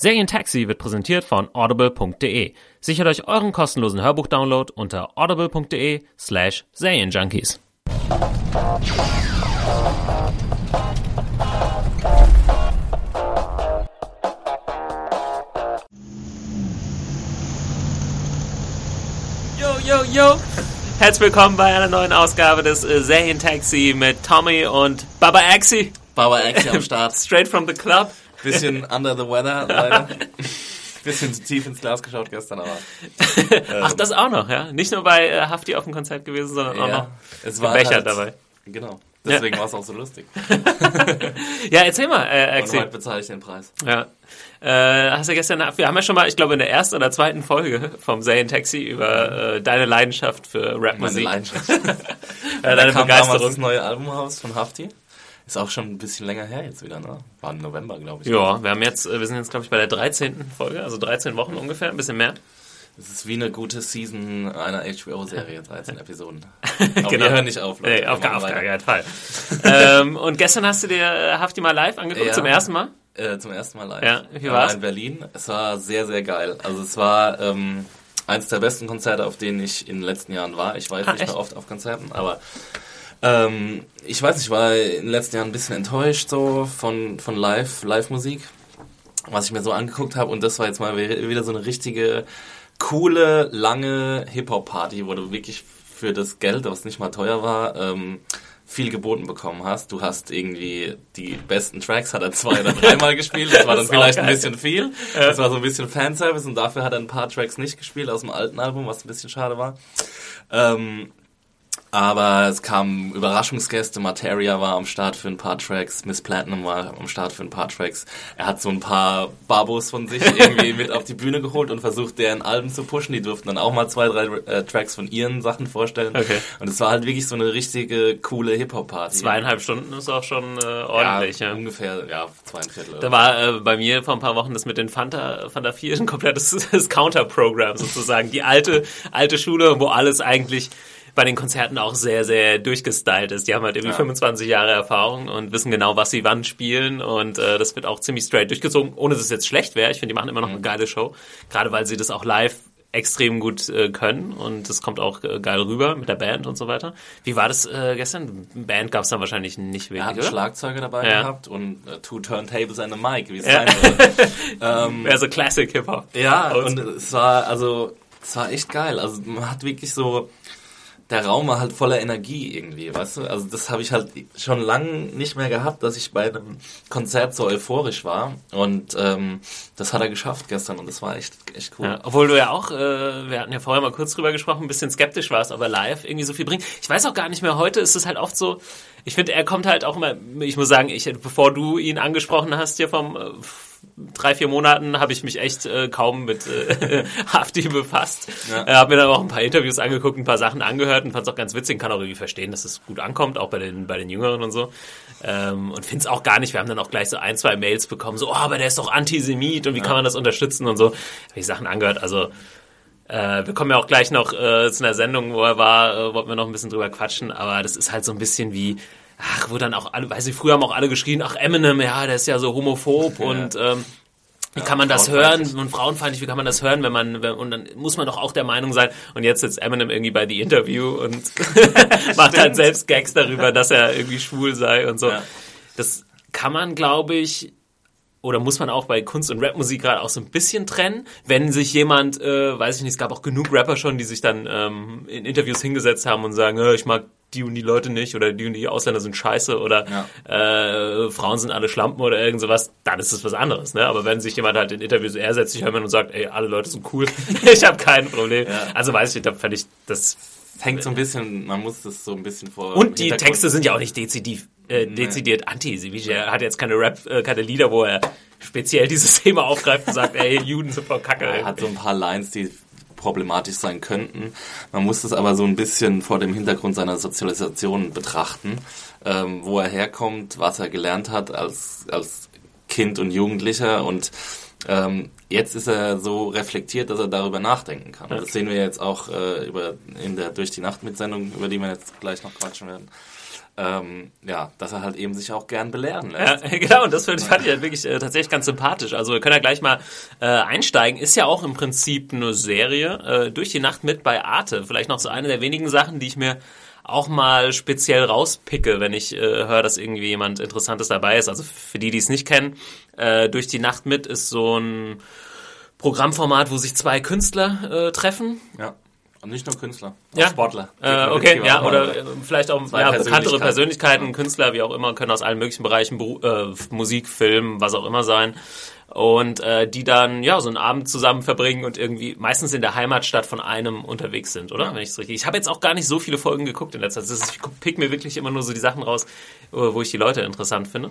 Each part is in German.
Serientaxi wird präsentiert von audible.de. Sichert euch euren kostenlosen Hörbuchdownload unter audible.de slash Serienjunkies. Yo, yo, yo! Herzlich willkommen bei einer neuen Ausgabe des äh, Serientaxi mit Tommy und Baba Axi. Baba Axi am Start. Straight from the club. Bisschen under the weather, leider. Bisschen zu tief ins Glas geschaut gestern, aber. Ach, das auch noch, ja? Nicht nur bei äh, Hafti auf dem Konzert gewesen, sondern auch Ja, noch es war Becher halt- dabei. Genau. Deswegen war es auch so lustig. Ja, erzähl mal, äh, Und Axi. heute bezahle ich den Preis. Ja. Äh, hast du gestern, wir haben ja schon mal, ich glaube in der ersten oder zweiten Folge vom Serientaxi über äh, deine Leidenschaft für Meine Rapmusik, Leidenschaft. äh, Da deine kam damals das Begeisterung. neue Album raus von Hafti. Ist auch schon ein bisschen länger her jetzt wieder, ne? War im November, glaube ich. Ja, wir haben jetzt, äh, wir sind jetzt glaube ich bei der 13. Folge, also 13 Wochen ungefähr, ein bisschen mehr. Es ist wie eine gute Season einer HBO-Serie, 13 Episoden. Aber Genau. wir hören nicht auf, Leute. Nee, auf, auf gar keinen Fall. ähm, und gestern hast du dir äh, Hafti mal live angeguckt, Ja. zum ersten Mal? Äh, zum ersten Mal live. Ja, wie war's? In Berlin. Es war sehr, sehr geil. Also es war ähm, eins der besten Konzerte, auf denen ich in den letzten Jahren war. Ich war jetzt Ah, nicht echt? mehr oft auf Konzerten, aber ähm, ich weiß nicht, ich war in den letzten Jahren ein bisschen enttäuscht so von, von Live, Live-Musik, was ich mir so angeguckt habe. Und das war jetzt mal wieder so eine richtige, coole, lange Hip-Hop-Party, wo du wirklich für das Geld, was nicht mal teuer war, ähm, viel geboten bekommen hast. Du hast irgendwie die besten Tracks, hat er zwei oder dreimal gespielt. Das war dann Das vielleicht ein bisschen viel. Das war so ein bisschen Fanservice und dafür hat er ein paar Tracks nicht gespielt aus dem alten Album, was ein bisschen schade war. Ähm, aber es kamen Überraschungsgäste. Materia war am Start für ein paar Tracks. Miss Platinum war am Start für ein paar Tracks. Er hat so ein paar Babos von sich irgendwie mit auf die Bühne geholt und versucht, deren Alben zu pushen. Die durften dann auch mal zwei, drei äh, Tracks von ihren Sachen vorstellen. Okay. Und es war halt wirklich so eine richtige, coole Hip-Hop-Party. Zweieinhalb Stunden ist auch schon äh, ordentlich, ja. ja, ungefähr, ja, zweieinviertel. Da war äh, bei mir vor ein paar Wochen das mit den Fanta, Fanta 4 ein komplettes Counter-Programm sozusagen. Die alte, alte Schule, wo alles eigentlich bei den Konzerten auch sehr, sehr durchgestylt ist. Die haben halt irgendwie Ja. 25 Jahre Erfahrung und wissen genau, was sie wann spielen und äh, das wird auch ziemlich straight durchgezogen, ohne dass es jetzt schlecht wäre. Ich finde, die machen immer noch eine geile Show, gerade weil sie das auch live extrem gut äh, können und das kommt auch äh, geil rüber mit der Band und so weiter. Wie war das äh, gestern? Band gab es dann wahrscheinlich nicht Er hat wirklich, einen oder? Schlagzeuger dabei Ja. gehabt und äh, two Turntables and a Mic, wie es Ja. sein soll. ähm, Wäre so Classic Hip-Hop. Ja, Oldschool. und es war, also, es war echt geil. Also man hat wirklich so, der Raum war halt voller Energie irgendwie, weißt du? Also das habe ich halt schon lange nicht mehr gehabt, dass ich bei einem Konzert so euphorisch war. Und ähm, das hat er geschafft gestern und das war echt, echt cool. Ja, obwohl du ja auch, äh, wir hatten ja vorher mal kurz drüber gesprochen, ein bisschen skeptisch warst, ob er live irgendwie so viel bringt. Ich weiß auch gar nicht mehr, heute ist es halt oft so, ich finde, er kommt halt auch immer, ich muss sagen, ich, bevor du ihn angesprochen hast hier vom äh, drei, vier Monaten, habe ich mich echt äh, kaum mit äh, Hafti befasst. Ja. Äh, habe mir dann auch ein paar Interviews angeguckt, ein paar Sachen angehört und fand es auch ganz witzig, kann auch irgendwie verstehen, dass es gut ankommt, auch bei den, bei den Jüngeren und so. Ähm, und finde es auch gar nicht, wir haben dann auch gleich so ein, zwei Mails bekommen, so, oh, aber der ist doch Antisemit und wie kann man das unterstützen und so. Habe ich Sachen angehört, also äh, wir kommen ja auch gleich noch äh, zu einer Sendung, wo er war, äh, wollten wir noch ein bisschen drüber quatschen, aber das ist halt so ein bisschen wie, ach, wo dann auch alle, weiß ich, früher haben auch alle geschrien, ach, Eminem, ja, der ist ja so homophob und ähm, wie kann man das hören? Und frauenfeindlich, wie kann man das hören, wenn man, wenn, und dann muss man doch auch der Meinung sein, und jetzt sitzt Eminem irgendwie bei The Interview und macht halt selbst Gags darüber, dass er irgendwie schwul sei und so. Ja. Das kann man, glaube ich, oder muss man auch bei Kunst- und Rapmusik gerade auch so ein bisschen trennen, wenn sich jemand, äh, weiß ich nicht, es gab auch genug Rapper schon, die sich dann ähm, in Interviews hingesetzt haben und sagen, ich mag die und die Leute nicht oder die und die Ausländer sind scheiße oder äh, Frauen sind alle Schlampen oder irgend sowas, dann ist das was anderes. Ne? Aber wenn sich jemand halt in Interviews eher setzt sich und sagt, ey, alle Leute sind cool, ich habe kein Problem. Also weiß ich, da fand ich das hängt so ein bisschen, man muss das so ein bisschen vor. und die Texte sind ja auch nicht dezidiv äh, dezidiert anti-semitisch. Er hat jetzt keine Rap, äh, keine Lieder, wo er speziell dieses Thema aufgreift und sagt, ey, Juden sind voll kacke. Er hat so ein paar Lines, die problematisch sein könnten. Man muss das aber so ein bisschen vor dem Hintergrund seiner Sozialisation betrachten, ähm, wo er herkommt, was er gelernt hat als, als Kind und Jugendlicher und ähm, jetzt ist er so reflektiert, dass er darüber nachdenken kann. Das sehen wir jetzt auch äh, über, in der Durch die Nacht Mitsendung, über die wir jetzt gleich noch quatschen werden. Ähm, ja, dass er halt eben sich auch gern belehren lässt. Ja, genau, und das fand, fand ich halt wirklich äh, tatsächlich ganz sympathisch. Also wir können ja gleich mal äh, einsteigen. Ist ja auch im Prinzip eine Serie, äh, durch die Nacht mit bei Arte. Vielleicht noch so eine der wenigen Sachen, die ich mir auch mal speziell rauspicke, wenn ich äh, höre, dass irgendwie jemand Interessantes dabei ist. Also für die, die es nicht kennen, äh, durch die Nacht mit ist so ein Programmformat, wo sich zwei Künstler äh, treffen. Ja. Und nicht nur Künstler, auch Ja. Sportler. Äh, okay, ja, oder äh, vielleicht auch ja, bekanntere Persönlichkeiten. Persönlichkeiten, Künstler, wie auch immer, können aus allen möglichen Bereichen, Beru äh, Musik, Film, was auch immer sein. Und äh, die dann ja so einen Abend zusammen verbringen und irgendwie meistens in der Heimatstadt von einem unterwegs sind, oder? Wenn ich richtig. Ich habe jetzt auch gar nicht so viele Folgen geguckt in letzter Zeit. Ich pick mir wirklich immer nur so die Sachen raus, wo ich die Leute interessant finde.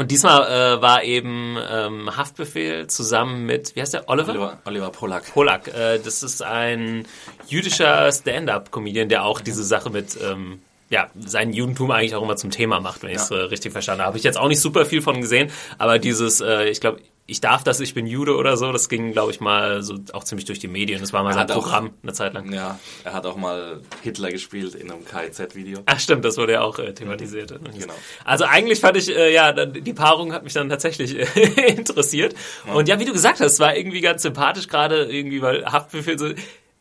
Und diesmal äh, war eben ähm, Haftbefehl zusammen mit, wie heißt der, Oliver? Oliver, Oliver Polak. Polak. Äh, das ist ein jüdischer Stand-up-Comedian, der auch diese Sache mit ähm, ja, sein Judentum eigentlich auch immer zum Thema macht, wenn ich es äh, richtig verstanden habe. Habe ich jetzt auch nicht super viel von gesehen, aber dieses, äh, ich glaube, ich darf das, ich bin Jude oder so, das ging, glaube ich, mal so auch ziemlich durch die Medien. Das war mal Er sein hat auch- Programm eine Zeit lang. Ja, er hat auch mal Hitler gespielt in einem KIZ-Video. Ach stimmt, das wurde ja auch äh, thematisiert. Genau. Also eigentlich fand ich, äh, ja, die Paarung hat mich dann tatsächlich äh, interessiert. Und ja, wie du gesagt hast, es war irgendwie ganz sympathisch, gerade irgendwie, weil Haftbefehl so,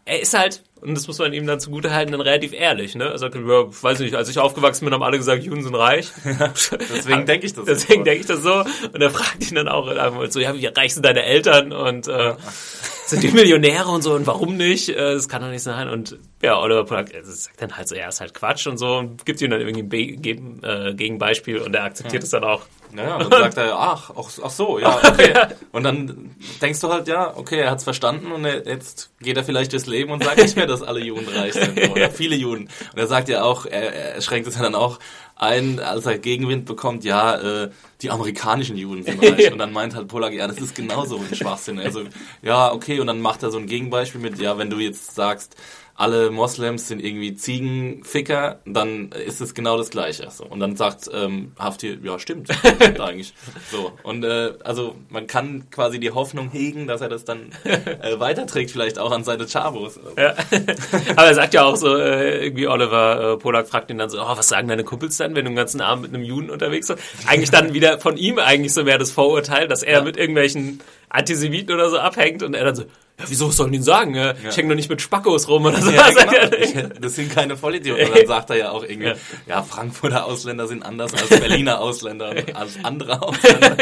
er ist halt, und das muss man ihm dann zugute halten, dann relativ ehrlich, ne? Er sagt, ja, weiß nicht, als ich aufgewachsen bin, haben alle gesagt, Juden sind reich. Deswegen denke ich das Deswegen so. denke ich das so. Und er fragt ihn dann auch einfach so, ja, wie reich sind deine Eltern? Und äh, sind die Millionäre und so und warum nicht? Äh, Das kann doch nicht sein. Und ja, Oliver Polak äh, sagt dann halt so, ja, ist halt Quatsch und so und gibt ihm dann irgendwie ein Be Gegen- äh, Gegenbeispiel und er akzeptiert es dann auch. Naja, und dann sagt er, ach, ach, ach so, ja, okay. Und dann denkst du halt, ja, okay, er hat's verstanden und er, jetzt geht er vielleicht durchs Leben und sagt nicht mehr, dass alle Juden reich sind oder viele Juden. Und er sagt ja auch, er, er schränkt es ja dann auch ein, als er Gegenwind bekommt, ja, äh, die amerikanischen Juden sind reich. Und dann meint halt Polak, ja, das ist genauso ein Schwachsinn. Also, ja, okay, und dann macht er so ein Gegenbeispiel mit, ja, wenn du jetzt sagst, alle Moslems sind irgendwie Ziegenficker, dann ist es genau das Gleiche. So. Und dann sagt ähm, Hafti, ja stimmt, stimmt eigentlich. So. Und äh, also man kann quasi die Hoffnung hegen, dass er das dann äh, weiterträgt, vielleicht auch an seine Chabos. Ja. Aber er sagt ja auch so, äh, irgendwie Oliver äh, Polak fragt ihn dann so, oh, was sagen deine Kumpels dann, wenn du den ganzen Abend mit einem Juden unterwegs bist? Eigentlich dann wieder von ihm eigentlich so mehr das Vorurteil, dass er mit irgendwelchen Antisemiten oder so abhängt und er dann so, ja, wieso sollen die denn sagen? Äh, Ich hänge doch nicht mit Spackos rum oder so. Ja, Sagt er. genau. Das sind keine Vollidioten. Und dann sagt er ja auch irgendwie, Ja. ja, Frankfurter Ausländer sind anders als Berliner Ausländer und als andere Ausländer.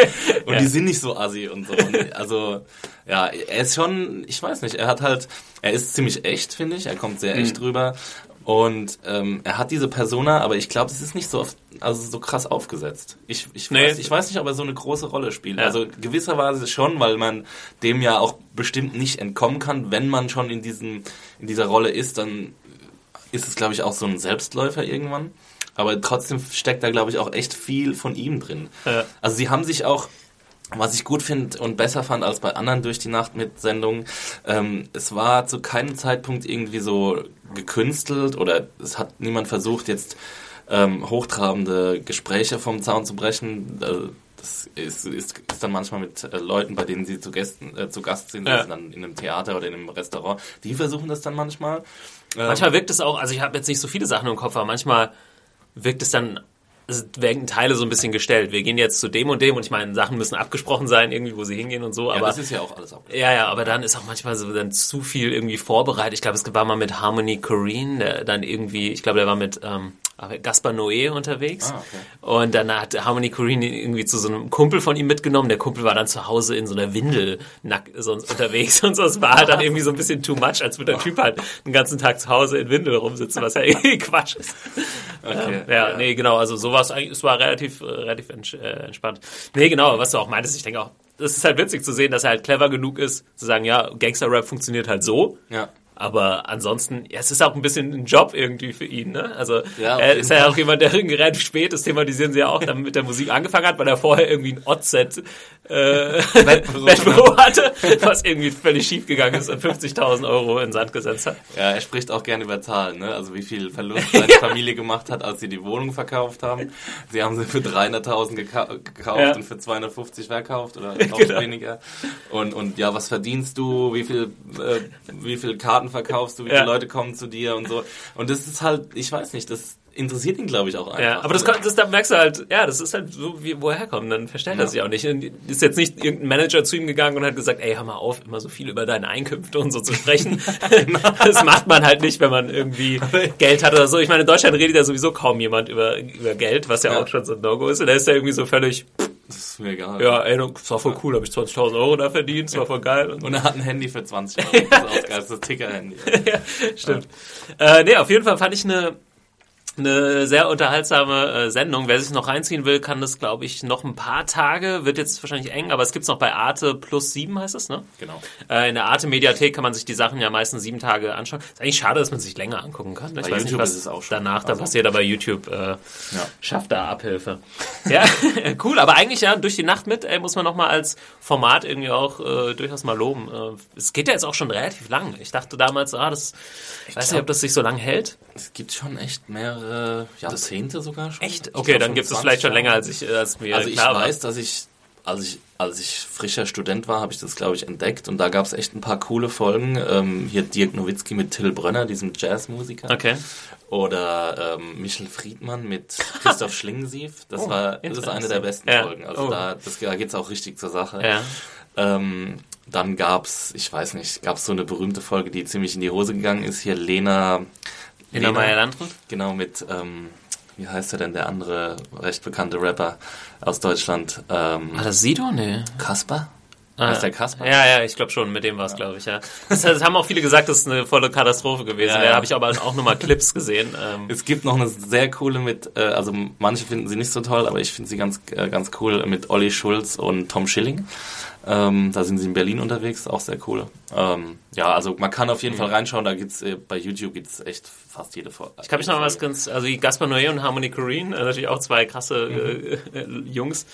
Und Ja. die sind nicht so assi und so. Und also, ja, er ist schon, ich weiß nicht, er hat halt, er ist ziemlich echt, finde ich. Er kommt sehr Mhm. echt rüber. Und ähm, er hat diese Persona, aber ich glaube, es ist nicht so oft, also so krass aufgesetzt. Ich, ich, Nee. weiß, ich weiß nicht, ob er so eine große Rolle spielt. Ja. Also gewisserweise schon, weil man dem ja auch bestimmt nicht entkommen kann. Wenn man schon in, diesem, in dieser Rolle ist, dann ist es, glaube ich, auch so ein Selbstläufer irgendwann. Aber trotzdem steckt da, glaube ich, auch echt viel von ihm drin. Ja. Also sie haben sich auch, was ich gut finde und besser fand als bei anderen durch die Nacht mit Sendungen, ähm, es war zu keinem Zeitpunkt irgendwie so gekünstelt oder es hat niemand versucht, jetzt ähm, hochtrabende Gespräche vom Zaun zu brechen. Äh, das ist, ist, ist dann manchmal mit äh, Leuten, bei denen sie zu, Gästen, äh, zu Gast sind, Ja. sind dann in einem Theater oder in einem Restaurant. Die versuchen das dann manchmal. Ähm, Manchmal wirkt es auch, also ich habe jetzt nicht so viele Sachen im Kopf, aber manchmal wirkt es dann, werden Teile so ein bisschen gestellt. Wir gehen jetzt zu dem und dem und ich meine, Sachen müssen abgesprochen sein, irgendwie, wo sie hingehen und so, ja, aber das ist ja auch alles ab. Ja, ja, aber dann ist auch manchmal so dann zu viel irgendwie vorbereitet. Ich glaube, es war mal mit Harmony Corrine, der dann irgendwie, ich glaube, der war mit ähm, Gaspar Noé unterwegs. Ah, okay. Und dann hat Harmony Corrine irgendwie zu so einem Kumpel von ihm mitgenommen. Der Kumpel war dann zu Hause in so einer Windel nack, sonst unterwegs und so. Es war halt dann irgendwie so ein bisschen too much, als würde der Typ halt den ganzen Tag zu Hause in Windel rumsitzen, was ja irgendwie Quatsch ist. Okay, Ja, nee, genau, also so war es eigentlich, es war relativ, äh, relativ äh, entspannt. Nee, genau, was du auch meintest, ich denke auch, es ist halt witzig zu sehen, dass er halt clever genug ist, zu sagen, ja, Gangster-Rap funktioniert halt so. Ja. Aber ansonsten, ja, es ist auch ein bisschen ein Job irgendwie für ihn, ne? Also Ja, er ist ja auch jemand, der relativ spät, das thematisieren sie ja auch, dann mit der Musik angefangen hat, weil er vorher irgendwie ein Oddset äh, Wettbüro, hatte, was irgendwie völlig schief gegangen ist und 50.000 Euro in Sand gesetzt hat. Ja, er spricht auch gerne über Zahlen, ne? Also wie viel Verlust seine Familie gemacht hat, als sie die Wohnung verkauft haben. Sie haben sie für 300.000 gekau gekauft Ja. und für 250 verkauft oder noch Genau. weniger. Und, und ja, was verdienst du? Wie viel, äh, wie viel Karten verkaufst du? Wie Ja. viele Leute kommen zu dir und so? Und das ist halt, ich weiß nicht, das interessiert ihn, glaube ich, auch einfach. Ja, aber das, kann- das da merkst du halt, ja, das ist halt so, wie, wo er herkommt, dann verstellt er Ja. sich auch nicht. Und ist jetzt nicht irgendein Manager zu ihm gegangen und hat gesagt, ey, hör mal auf, immer so viel über deine Einkünfte und so zu sprechen. das macht man halt nicht, wenn man irgendwie Geld hat oder so. Ich meine, in Deutschland redet ja sowieso kaum jemand über, über Geld, was ja, Ja. auch schon so ein No-Go ist. Und da ist er irgendwie so völlig, Das ist mir egal. ja, ey, das war voll cool, habe ich 20.000 Euro da verdient, das war voll geil. Und Und er hat ein Handy für 20 Euro. Das ist auch geil. Das ist das Ticker-Handy. ja, stimmt. Äh, nee, auf jeden Fall fand ich eine, eine sehr unterhaltsame äh, Sendung. Wer sich noch reinziehen will, kann das, glaube ich, noch ein paar Tage. Wird jetzt wahrscheinlich eng, aber es gibt's noch bei Arte plus sieben, heißt es, ne? Genau. Äh, in der Arte-Mediathek kann man sich die Sachen ja meistens sieben Tage anschauen. Ist eigentlich schade, dass man sich länger angucken kann. ne? Ich Bei weiß nicht, YouTube was ist es auch schon. danach da Also- passiert, aber YouTube äh, schafft da Abhilfe. Ja, cool. Aber eigentlich ja, durch die Nacht mit, ey, muss man noch mal als Format irgendwie auch äh, durchaus mal loben. Äh, es geht ja jetzt auch schon relativ lang. Ich dachte damals, ah, das, ich weiß nicht, glaub- ob das sich so lang hält. Es gibt schon echt mehrere Jahrzehnte sogar schon. Echt? Okay, glaub dann gibt es 20 vielleicht schon länger, als ich, äh, als mir Also ich weiß, dass ich als ich als ich frischer Student war, habe ich das glaube ich entdeckt und da gab es echt ein paar coole Folgen. Ähm, hier Dirk Nowitzki mit Till Brönner, diesem Jazzmusiker. war. Okay. Oder ähm, Michel Friedmann mit Christoph Schlingensief. Das Oh, war das ist eine der besten Ja. Folgen. Also Oh. da, das, da geht's auch richtig zur Sache. Ja. Ähm, dann gab's, ich weiß nicht, gab's so eine berühmte Folge, die ziemlich in die Hose gegangen ist. Hier Lena. Lena Meyer-Landrut? Genau, mit, ähm, wie heißt er denn, der andere recht bekannte Rapper aus Deutschland? Ähm, War das Sido? Nee. Kasper? Ah, heißt der Kasper? Ja, ja, ich glaube schon, mit dem war es, glaube ich, ja. Das, das haben auch viele gesagt, das ist eine volle Katastrophe gewesen. Ja, da ja. habe ich aber auch nur mal Clips gesehen. Ähm, Es gibt noch eine sehr coole mit, äh, also manche finden sie nicht so toll, aber ich finde sie ganz, äh, ganz cool mit Olli Schulz und Tom Schilling. Ähm, da sind sie in Berlin unterwegs, auch sehr cool. Ähm, ja, also man kann auf jeden Fall reinschauen, da gibt's äh, bei YouTube gibt's echt fast jede Folge. Ich kann mich noch mal was ganz, also Gaspar Noé und Harmony Korine, äh, natürlich auch zwei krasse äh, äh, Jungs.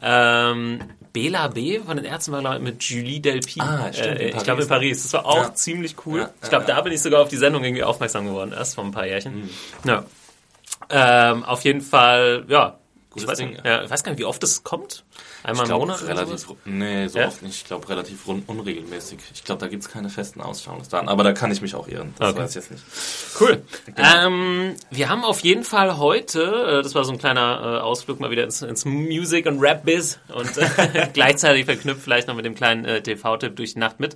Ähm, Bela B. von den Ärzten war, glaube ich, mit Julie Delpy. Ah, stimmt, äh, ich glaube in Paris. Das war auch Ja. ziemlich cool. Ja, ich glaube, da bin ich sogar auf die Sendung irgendwie aufmerksam geworden, erst vor ein paar Jährchen. Mhm. Ja. Ähm, auf jeden Fall, ja. Ich weiß, Ding, ja, ich weiß gar nicht, wie oft es kommt. Einmal Ich im Monat oder relativ, sowas? nee, so Ja? oft nicht. Ich glaube relativ unregelmäßig. Ich glaube, da gibt's keine festen Ausstrahlungsdaten, aber da kann ich mich auch irren. Das Okay. weiß ich jetzt nicht. Cool. Ähm, wir haben auf jeden Fall heute, äh, das war so ein kleiner äh, Ausflug mal wieder ins, ins Music- und Rap-Biz und äh, gleichzeitig verknüpft vielleicht noch mit dem kleinen äh, TV-Tipp durch die Nacht mit.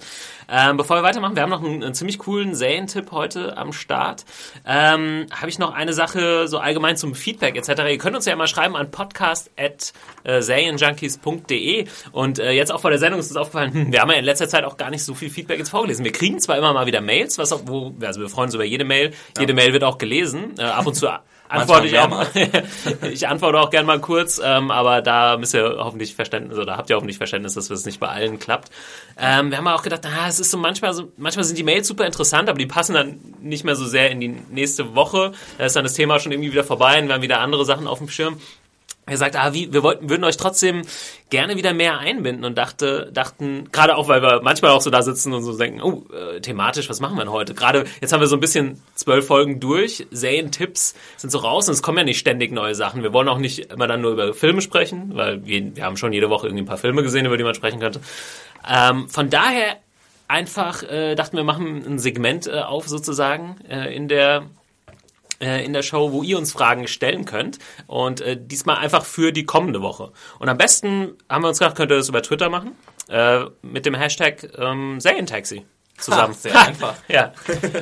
Ähm, bevor wir weitermachen, wir haben noch einen, einen ziemlich coolen Serientipp heute am Start. Ähm, Habe ich noch eine Sache so allgemein zum Feedback etc. Ihr könnt uns ja immer schreiben an podcast.serienjunkies.de und äh, jetzt auch vor der Sendung ist uns aufgefallen, hm, wir haben ja in letzter Zeit auch gar nicht so viel Feedback jetzt vorgelesen. Wir kriegen zwar immer mal wieder Mails, was auch, wo, also wir freuen uns über jede Mail. Jede Mail wird auch gelesen. Äh, ab und zu antworte ich auch mal. ich antworte auch gern mal kurz, ähm, aber da müsst ihr hoffentlich Verständnis, oder habt ihr hoffentlich Verständnis, dass es nicht bei allen klappt. Ähm, wir haben auch gedacht, ah, es ist so manchmal so, manchmal sind die Mails super interessant, aber die passen dann nicht mehr so sehr in die nächste Woche. Da ist dann das Thema schon irgendwie wieder vorbei und wir haben wieder andere Sachen auf dem Schirm. Er sagt, ah, wie, wir wollten, würden euch trotzdem gerne wieder mehr einbinden und dachte, dachten, gerade auch, weil wir manchmal auch so da sitzen und so denken, oh, äh, thematisch, was machen wir denn heute? Gerade jetzt haben wir so ein bisschen zwölf Folgen durch, Serientipps sind so raus und es kommen ja nicht ständig neue Sachen. Wir wollen auch nicht immer dann nur über Filme sprechen, weil wir, wir haben schon jede Woche irgendwie ein paar Filme gesehen, über die man sprechen könnte. Ähm, von daher einfach äh, dachten wir, machen ein Segment äh, auf sozusagen äh, in der in der Show, wo ihr uns Fragen stellen könnt. Und äh, diesmal einfach für die kommende Woche. Und am besten haben wir uns gedacht, könnt ihr das über Twitter machen. Äh, mit dem Hashtag ähm, Serientaxi zusammen. Ha, sehr einfach. Ja.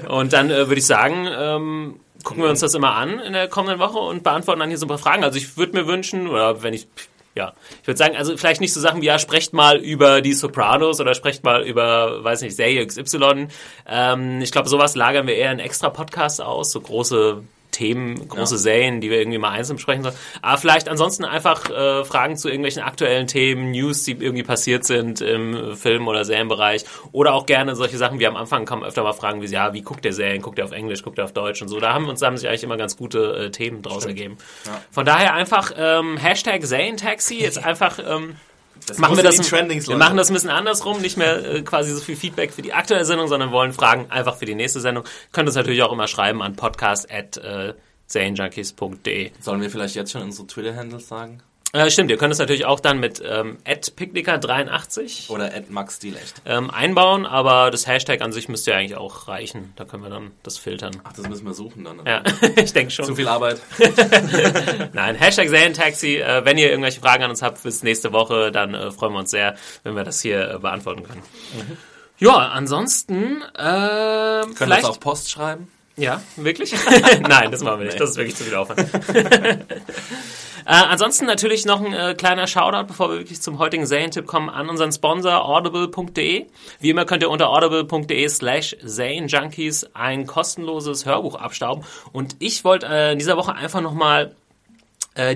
Und dann äh, würde ich sagen, ähm, gucken wir uns das immer an in der kommenden Woche und beantworten dann hier so ein paar Fragen. Also ich würde mir wünschen, oder wenn ich, ja, ich würde sagen, also vielleicht nicht so Sachen wie, ja, sprecht mal über die Sopranos oder sprecht mal über, weiß nicht, Serie XY. Ähm, ich glaube, sowas lagern wir eher in extra Podcasts aus, so große Themen, große ja. Serien, die wir irgendwie mal einzeln besprechen sollen. Aber vielleicht ansonsten einfach äh, Fragen zu irgendwelchen aktuellen Themen, News, die irgendwie passiert sind im Film- oder Serienbereich. Oder auch gerne solche Sachen, wie am Anfang kommen öfter mal Fragen wie, ja, wie guckt der Serien? Guckt er auf Englisch, guckt er auf Deutsch und so. Da haben uns, da haben sich eigentlich immer ganz gute äh, Themen draus Stimmt. ergeben. Ja. Von daher einfach ähm, Hashtag Serientaxi, jetzt einfach... Ähm, das machen wir das Trendings, wir machen das ein bisschen andersrum, nicht mehr äh, quasi so viel Feedback für die aktuelle Sendung, sondern wollen Fragen einfach für die nächste Sendung. Könnt uns natürlich auch immer schreiben an podcast at äh, Sollen wir vielleicht jetzt schon unsere Twitter-Handles sagen? Äh, stimmt, ihr könnt es natürlich auch dann mit ähm, @picknicker83 oder @maxdielecht ähm, einbauen, aber das Hashtag an sich müsste ja eigentlich auch reichen. Da können wir dann das filtern. Ach, das müssen wir suchen dann. Ne? Ja, ich denke schon. Zu viel Arbeit. Nein, Hashtag Serientaxi. Äh, wenn ihr irgendwelche Fragen an uns habt bis nächste Woche, dann äh, freuen wir uns sehr, wenn wir das hier äh, beantworten können. Mhm. Ja, ansonsten äh, können wir das auf Post schreiben? Ja, wirklich? Nein, das machen wir nicht. Das ist wirklich zu viel Aufwand. Äh, ansonsten natürlich noch ein äh, kleiner Shoutout, bevor wir wirklich zum heutigen Serientipp kommen, an unseren Sponsor audible.de. Wie immer könnt ihr unter audible.de slash Junkies ein kostenloses Hörbuch abstauben. Und ich wollte äh, in dieser Woche einfach nochmal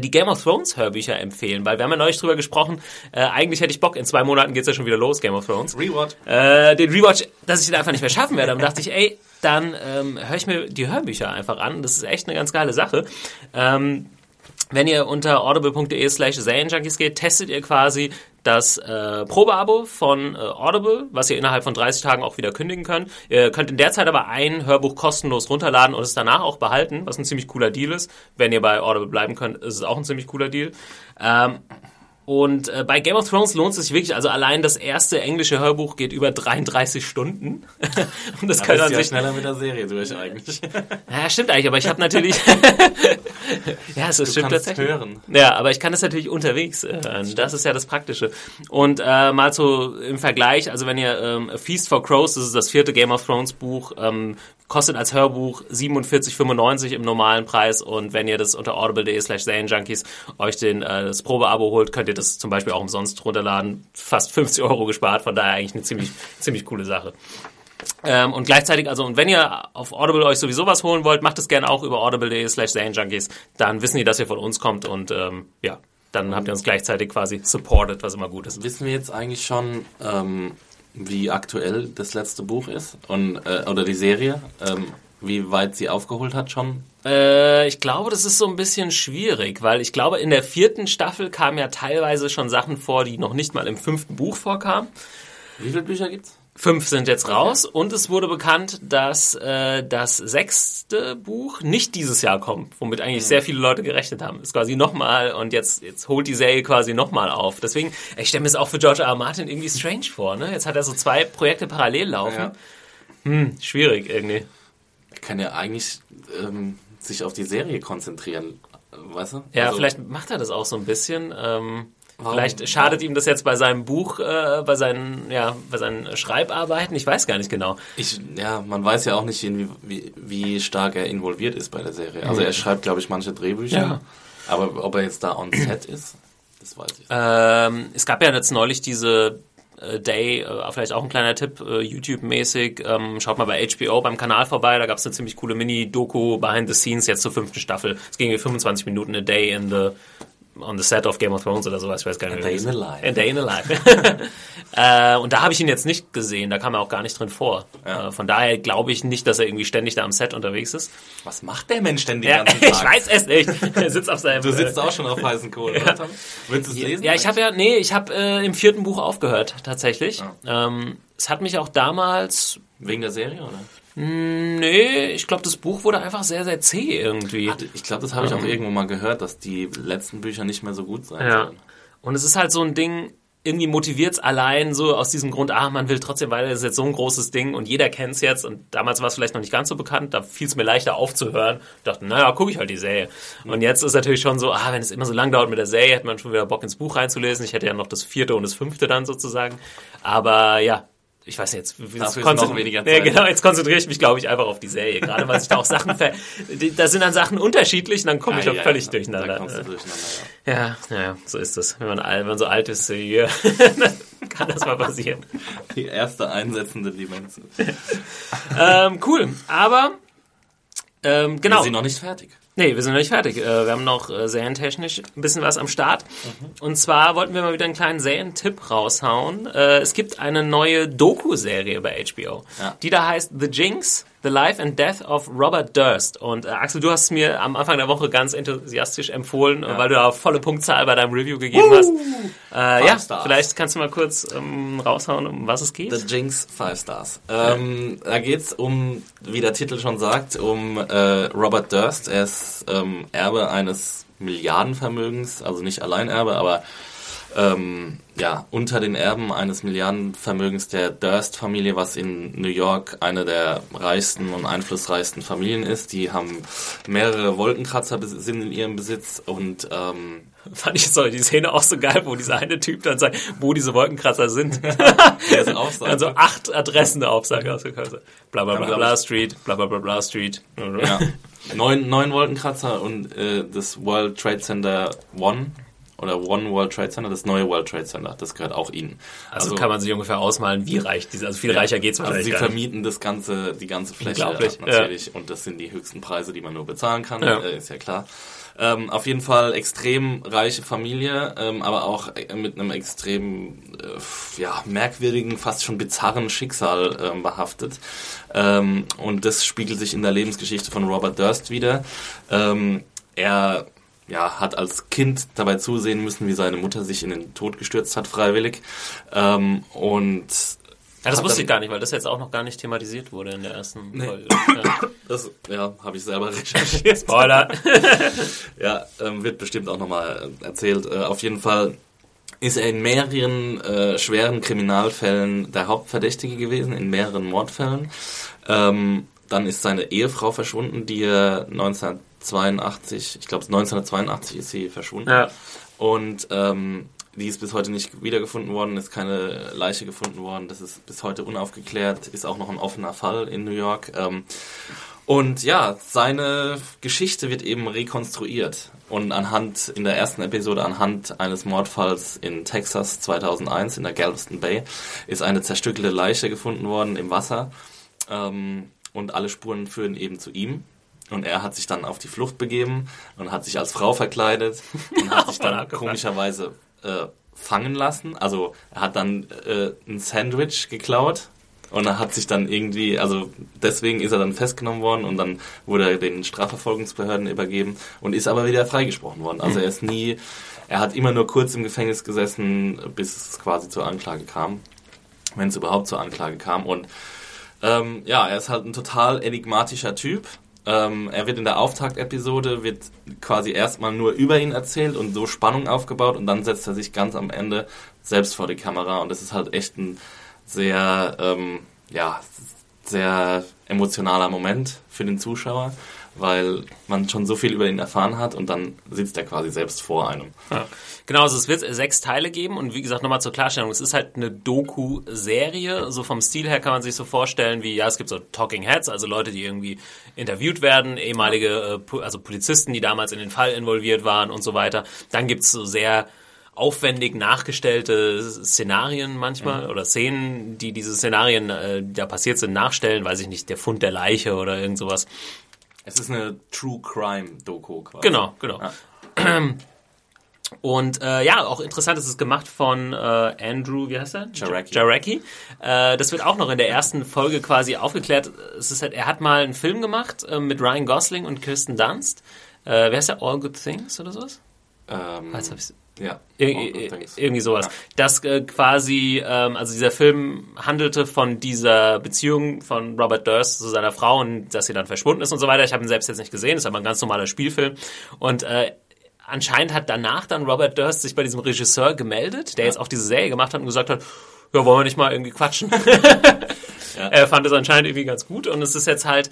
die Game of Thrones Hörbücher empfehlen, weil wir haben ja neulich drüber gesprochen, äh, eigentlich hätte ich Bock, in zwei Monaten geht's ja schon wieder los, Game of Thrones. Rewatch. Äh, den Rewatch, dass ich den einfach nicht mehr schaffen werde. Dann dachte ich, ey, dann ähm, höre ich mir die Hörbücher einfach an. Das ist echt eine ganz geile Sache. Ähm, wenn ihr unter audible.de slash Junkies geht, testet ihr quasi das äh, Probeabo von äh, Audible, was ihr innerhalb von 30 Tagen auch wieder kündigen könnt. Ihr könnt in der Zeit aber ein Hörbuch kostenlos runterladen und es danach auch behalten, was ein ziemlich cooler Deal ist. Wenn ihr bei Audible bleiben könnt, ist es auch ein ziemlich cooler Deal. Ähm, und äh, bei Game of Thrones lohnt es sich wirklich, also allein das erste englische Hörbuch geht über 33 Stunden. und das kann man sich schneller mit der Serie durch eigentlich. ja, stimmt eigentlich, aber ich habe natürlich Ja, es du stimmt tatsächlich. hören. Ja, aber ich kann das natürlich unterwegs äh, hören. Das ist ja das Praktische. Und äh, mal so im Vergleich, also wenn ihr ähm, Feast for Crows, das ist das vierte Game of Thrones Buch, ähm, kostet als Hörbuch 47,95 im normalen Preis und wenn ihr das unter audible.de slash Junkies euch den, äh, das Probeabo holt, könnt ihr das zum Beispiel auch umsonst runterladen. Fast 50 Euro gespart, von daher eigentlich eine ziemlich, ziemlich coole Sache. Ähm, und gleichzeitig, also, und wenn ihr auf Audible euch sowieso was holen wollt, macht es gerne auch über audible.de slash Junkies. Dann wissen die, dass ihr von uns kommt und ähm, ja, dann habt ihr uns gleichzeitig quasi supported, was immer gut ist. Wissen wir jetzt eigentlich schon, ähm, wie aktuell das letzte Buch ist und äh, oder die Serie, ähm, wie weit sie aufgeholt hat schon? Äh, ich glaube, das ist so ein bisschen schwierig, weil ich glaube, in der vierten Staffel kamen ja teilweise schon Sachen vor, die noch nicht mal im fünften Buch vorkamen. Wie viele Bücher gibt's? Fünf sind jetzt raus und es wurde bekannt, dass äh, das sechste Buch nicht dieses Jahr kommt, womit eigentlich mhm. sehr viele Leute gerechnet haben. Ist quasi nochmal und jetzt, jetzt holt die Serie quasi nochmal auf. Deswegen, ich stelle mir es auch für George R. R. Martin irgendwie strange vor. Ne? Jetzt hat er so zwei Projekte parallel laufen. Ja. Hm, schwierig irgendwie. Er kann ja eigentlich ähm, sich auf die Serie konzentrieren, weißt du? Ja, also, vielleicht macht er das auch so ein bisschen. Ähm, Warum? Vielleicht schadet ihm das jetzt bei seinem Buch, äh, bei seinen, ja, bei seinen Schreibarbeiten. Ich weiß gar nicht genau. Ich, ja, man weiß ja auch nicht, wie, wie, wie stark er involviert ist bei der Serie. Also er schreibt, glaube ich, manche Drehbücher. Ja. Aber ob er jetzt da on set ist, das weiß ich. Ähm, es gab ja jetzt neulich diese äh, Day, äh, vielleicht auch ein kleiner Tipp, äh, YouTube-mäßig. Ähm, schaut mal bei HBO beim Kanal vorbei, da gab es eine ziemlich coole Mini-Doku behind the scenes jetzt zur fünften Staffel. Es ging wie 25 Minuten a day in the on the set of Game of Thrones oder sowas, ich weiß gar nicht. A Day in a Life. A Day in a Life. äh, und da habe ich ihn jetzt nicht gesehen, da kam er auch gar nicht drin vor. Ja. Äh, von daher glaube ich nicht, dass er irgendwie ständig da am Set unterwegs ist. Was macht der Mensch denn den ja, ganzen Tag? ich weiß es nicht. Er sitzt auf seinem... Du sitzt auch schon auf heißen Kohle, ja. oder? Willst du es lesen? Ja, ich habe ja, nee, ich habe äh, im vierten Buch aufgehört, tatsächlich. Ja. Ähm, es hat mich auch damals... Wegen der Serie, oder? Hm, nee, ich glaube, das Buch wurde einfach sehr, sehr zäh irgendwie. Ich glaube, das habe ich auch irgendwo mal gehört, dass die letzten Bücher nicht mehr so gut sein ja. sollen. Und es ist halt so ein Ding, irgendwie motiviert es allein so aus diesem Grund, ah, man will trotzdem, weil es ist jetzt so ein großes Ding und jeder kennt es jetzt und damals war es vielleicht noch nicht ganz so bekannt, da fiel es mir leichter aufzuhören. Ich dachte, naja, gucke ich halt die Serie. Und jetzt ist natürlich schon so, ah, wenn es immer so lang dauert mit der Serie, hätte man schon wieder Bock ins Buch reinzulesen. Ich hätte ja noch das vierte und das fünfte dann sozusagen. Aber ja, ich weiß jetzt, Dafür noch weniger Zeit. Nee, genau, jetzt konzentriere ich mich, glaube ich, einfach auf die Serie. Gerade weil sich da auch Sachen ver da sind dann Sachen unterschiedlich und dann komme ich ja, doch völlig ja, durcheinander. Du durcheinander, ja. Ja, naja, so ist das. Wenn man, wenn man so alt ist, hier, kann das mal passieren. Die erste einsetzende Demenz. ähm, cool, aber Ähm, genau. Wir sind noch nicht fertig. Nee, wir sind noch nicht fertig. Äh, wir haben noch äh, serientechnisch ein bisschen was am Start. Mhm. Und zwar wollten wir mal wieder einen kleinen Serientipp raushauen. Äh, es gibt eine neue Doku-Serie bei HBO, ja. die da heißt The Jinx. The Life and Death of Robert Durst. Und äh, Axel, du hast es mir am Anfang der Woche ganz enthusiastisch empfohlen, ja. weil du da volle Punktzahl bei deinem Review gegeben uh, hast. Äh, ja, Stars. vielleicht kannst du mal kurz ähm, raushauen, um was es geht. The Jinx Five Stars. Ähm, da geht es um, wie der Titel schon sagt, um äh, Robert Durst. Er ist ähm, Erbe eines Milliardenvermögens, also nicht Alleinerbe, aber ähm, ja, unter den Erben eines Milliardenvermögens der Durst-Familie, was in New York eine der reichsten und einflussreichsten Familien ist. Die haben mehrere Wolkenkratzer sind in ihrem Besitz und ähm, fand ich so die Szene auch so geil, wo dieser eine Typ dann sagt, wo diese Wolkenkratzer sind. also acht Adressen der Kasse. Bla bla bla bla Street, bla bla bla bla Street. Ja. Neun, neun Wolkenkratzer und äh, das World Trade Center One oder One World Trade Center, das neue World Trade Center, das gehört auch ihnen. Also, also kann man sich ungefähr ausmalen, wie reich diese, also viel ja, reicher geht's also wahrscheinlich. Also sie vermieten das ganze, die ganze Fläche natürlich ja. und das sind die höchsten Preise, die man nur bezahlen kann, ja. Äh, ist ja klar. Ähm, auf jeden Fall extrem reiche Familie, ähm, aber auch mit einem extrem äh, ja, merkwürdigen, fast schon bizarren Schicksal ähm, behaftet. Ähm, und das spiegelt sich in der Lebensgeschichte von Robert Durst wieder. Ähm, er ja, hat als Kind dabei zusehen müssen, wie seine Mutter sich in den Tod gestürzt hat, freiwillig. Ähm, und ja, das wusste ich gar nicht, weil das jetzt auch noch gar nicht thematisiert wurde in der ersten nee. Folge. Ja. Das ja, habe ich selber recherchiert. Spoiler! ja, ähm, wird bestimmt auch nochmal erzählt. Äh, auf jeden Fall ist er in mehreren äh, schweren Kriminalfällen der Hauptverdächtige gewesen, in mehreren Mordfällen. Ähm, dann ist seine Ehefrau verschwunden, die er 19 82, ich glaube 1982 ist sie verschwunden. Ja. Und ähm, die ist bis heute nicht wiedergefunden worden, ist keine Leiche gefunden worden. Das ist bis heute unaufgeklärt, ist auch noch ein offener Fall in New York. Ähm, und ja, seine Geschichte wird eben rekonstruiert. Und anhand, in der ersten Episode, anhand eines Mordfalls in Texas 2001 in der Galveston Bay, ist eine zerstückelte Leiche gefunden worden im Wasser. Ähm, und alle Spuren führen eben zu ihm. Und er hat sich dann auf die Flucht begeben und hat sich als Frau verkleidet und hat sich dann komischerweise äh, fangen lassen. Also er hat dann äh, ein Sandwich geklaut und er hat sich dann irgendwie, also deswegen ist er dann festgenommen worden und dann wurde er den Strafverfolgungsbehörden übergeben und ist aber wieder freigesprochen worden. Also er ist nie, er hat immer nur kurz im Gefängnis gesessen, bis es quasi zur Anklage kam, wenn es überhaupt zur Anklage kam. Und ähm, ja, er ist halt ein total enigmatischer Typ ähm, er wird in der Auftaktepisode wird quasi erstmal nur über ihn erzählt und so Spannung aufgebaut und dann setzt er sich ganz am Ende selbst vor die Kamera und das ist halt echt ein sehr, ähm, ja, sehr emotionaler Moment für den Zuschauer weil man schon so viel über ihn erfahren hat und dann sitzt er quasi selbst vor einem. Ja. Genau, also es wird sechs Teile geben und wie gesagt, nochmal zur Klarstellung, es ist halt eine Doku-Serie, so vom Stil her kann man sich so vorstellen wie, ja, es gibt so Talking Heads, also Leute, die irgendwie interviewt werden, ehemalige, äh, also Polizisten, die damals in den Fall involviert waren und so weiter. Dann gibt's so sehr aufwendig nachgestellte Szenarien manchmal mhm. oder Szenen, die diese Szenarien, äh, die da passiert sind, nachstellen, weiß ich nicht, der Fund der Leiche oder irgend sowas. Es ist eine True Crime Doku quasi. Genau, genau. Ja. Und äh, ja, auch interessant ist es gemacht von äh, Andrew, wie heißt er? Jareki. Jareki. Äh, das wird auch noch in der ersten Folge quasi aufgeklärt. Es ist halt, er hat mal einen Film gemacht äh, mit Ryan Gosling und Kirsten Dunst. Äh, wer ist der? All Good Things oder sowas? Ähm, hab ich's ja. Ir irgendwie sowas. Ja. Das äh, quasi, ähm, also dieser Film handelte von dieser Beziehung von Robert Durst zu seiner Frau und dass sie dann verschwunden ist und so weiter. Ich habe ihn selbst jetzt nicht gesehen, ist aber ein ganz normaler Spielfilm. Und äh, anscheinend hat danach dann Robert Durst sich bei diesem Regisseur gemeldet, der ja. jetzt auch diese Serie gemacht hat und gesagt hat, ja, wollen wir nicht mal irgendwie quatschen? ja. Er fand es anscheinend irgendwie ganz gut und es ist jetzt halt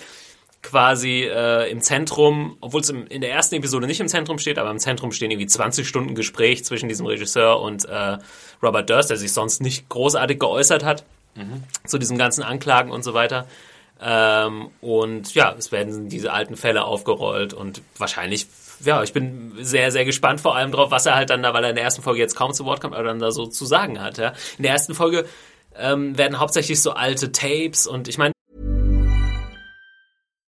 quasi äh, im Zentrum, obwohl es in der ersten Episode nicht im Zentrum steht, aber im Zentrum stehen irgendwie 20 Stunden Gespräch zwischen diesem Regisseur und äh, Robert Durst, der sich sonst nicht großartig geäußert hat mhm. zu diesen ganzen Anklagen und so weiter. Ähm, und ja, es werden diese alten Fälle aufgerollt und wahrscheinlich, ja, ich bin sehr, sehr gespannt vor allem drauf, was er halt dann da, weil er in der ersten Folge jetzt kaum zu Wort kommt, aber dann da so zu sagen hat. Ja. In der ersten Folge ähm, werden hauptsächlich so alte Tapes und ich meine,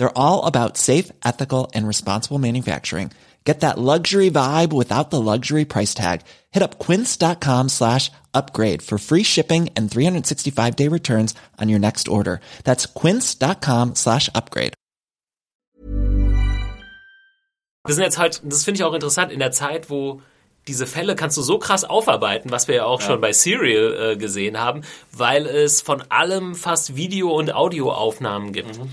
They're all about safe, ethical and responsible manufacturing. Get that luxury vibe without the luxury price tag. Hit up quince.com slash upgrade for free shipping and 365 day returns on your next order. That's quince.com slash upgrade. Wir sind jetzt halt, das finde ich auch interessant, in der Zeit, wo diese Fälle kannst du so krass aufarbeiten, was wir ja auch ja. schon bei Serial äh, gesehen haben, weil es von allem fast Video- und Audioaufnahmen gibt. Mhm.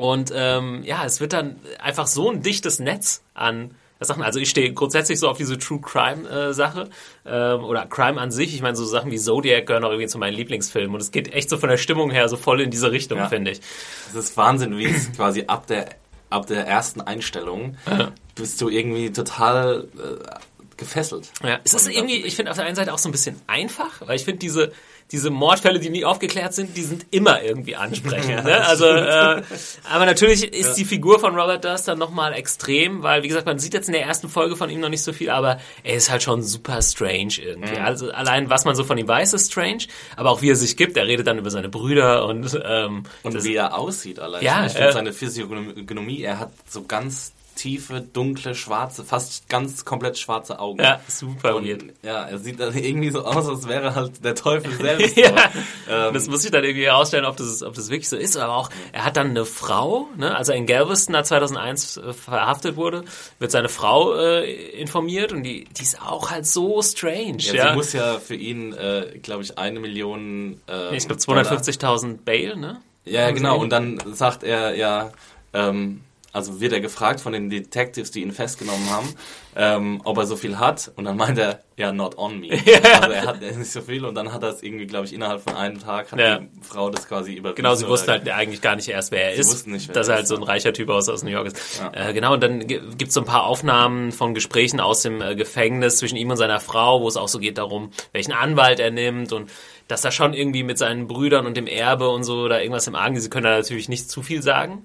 Und ähm, ja, es wird dann einfach so ein dichtes Netz an Sachen. Also ich stehe grundsätzlich so auf diese True Crime äh, Sache ähm, oder Crime an sich. Ich meine, so Sachen wie Zodiac gehören auch irgendwie zu meinen Lieblingsfilmen und es geht echt so von der Stimmung her so voll in diese Richtung, ja. finde ich. Es ist Wahnsinn, wie es quasi ab der ab der ersten Einstellung ja. bist du irgendwie total äh, gefesselt. Ja, es ist irgendwie, ich finde auf der einen Seite auch so ein bisschen einfach, weil ich finde diese diese Mordfälle, die nie aufgeklärt sind, die sind immer irgendwie ansprechend. Ne? Also, äh, aber natürlich ist ja. die Figur von Robert Durst dann nochmal extrem, weil, wie gesagt, man sieht jetzt in der ersten Folge von ihm noch nicht so viel, aber er ist halt schon super strange irgendwie. Mhm. Also allein, was man so von ihm weiß, ist strange, aber auch wie er sich gibt, er redet dann über seine Brüder und ähm, und wie er aussieht allein. Ja, ich finde äh, seine Physiognomie, er hat so ganz tiefe, dunkle, schwarze, fast ganz komplett schwarze Augen. Ja, super und, weird. Ja, er sieht dann irgendwie so aus, als wäre halt der Teufel selbst. ja. Ähm, das muss ich dann irgendwie herausstellen, ob das, ob das wirklich so ist. Aber auch, er hat dann eine Frau, ne? als er in Galveston 2001 äh, verhaftet wurde, wird seine Frau äh, informiert und die, die ist auch halt so strange. Ja, ja. Sie muss ja für ihn, äh, glaube ich, eine Million. Äh, ich glaube 250.000 Bail, ne? Ja, genau. Und dann sagt er ja. Ähm, also wird er gefragt von den Detectives, die ihn festgenommen haben, ähm, ob er so viel hat. Und dann meint er, ja, not on me. Also er hat nicht so viel und dann hat er es irgendwie, glaube ich, innerhalb von einem Tag hat ja. die Frau das quasi überwiesen. Genau, sie wusste halt eigentlich gar nicht erst, wer er sie ist. Nicht, wer dass er halt so ein reicher Typ aus, aus New York ist. Ja. Äh, genau, und dann gibt es so ein paar Aufnahmen von Gesprächen aus dem äh, Gefängnis zwischen ihm und seiner Frau, wo es auch so geht darum, welchen Anwalt er nimmt und dass er schon irgendwie mit seinen Brüdern und dem Erbe und so da irgendwas im Argen, sie können da natürlich nicht zu viel sagen.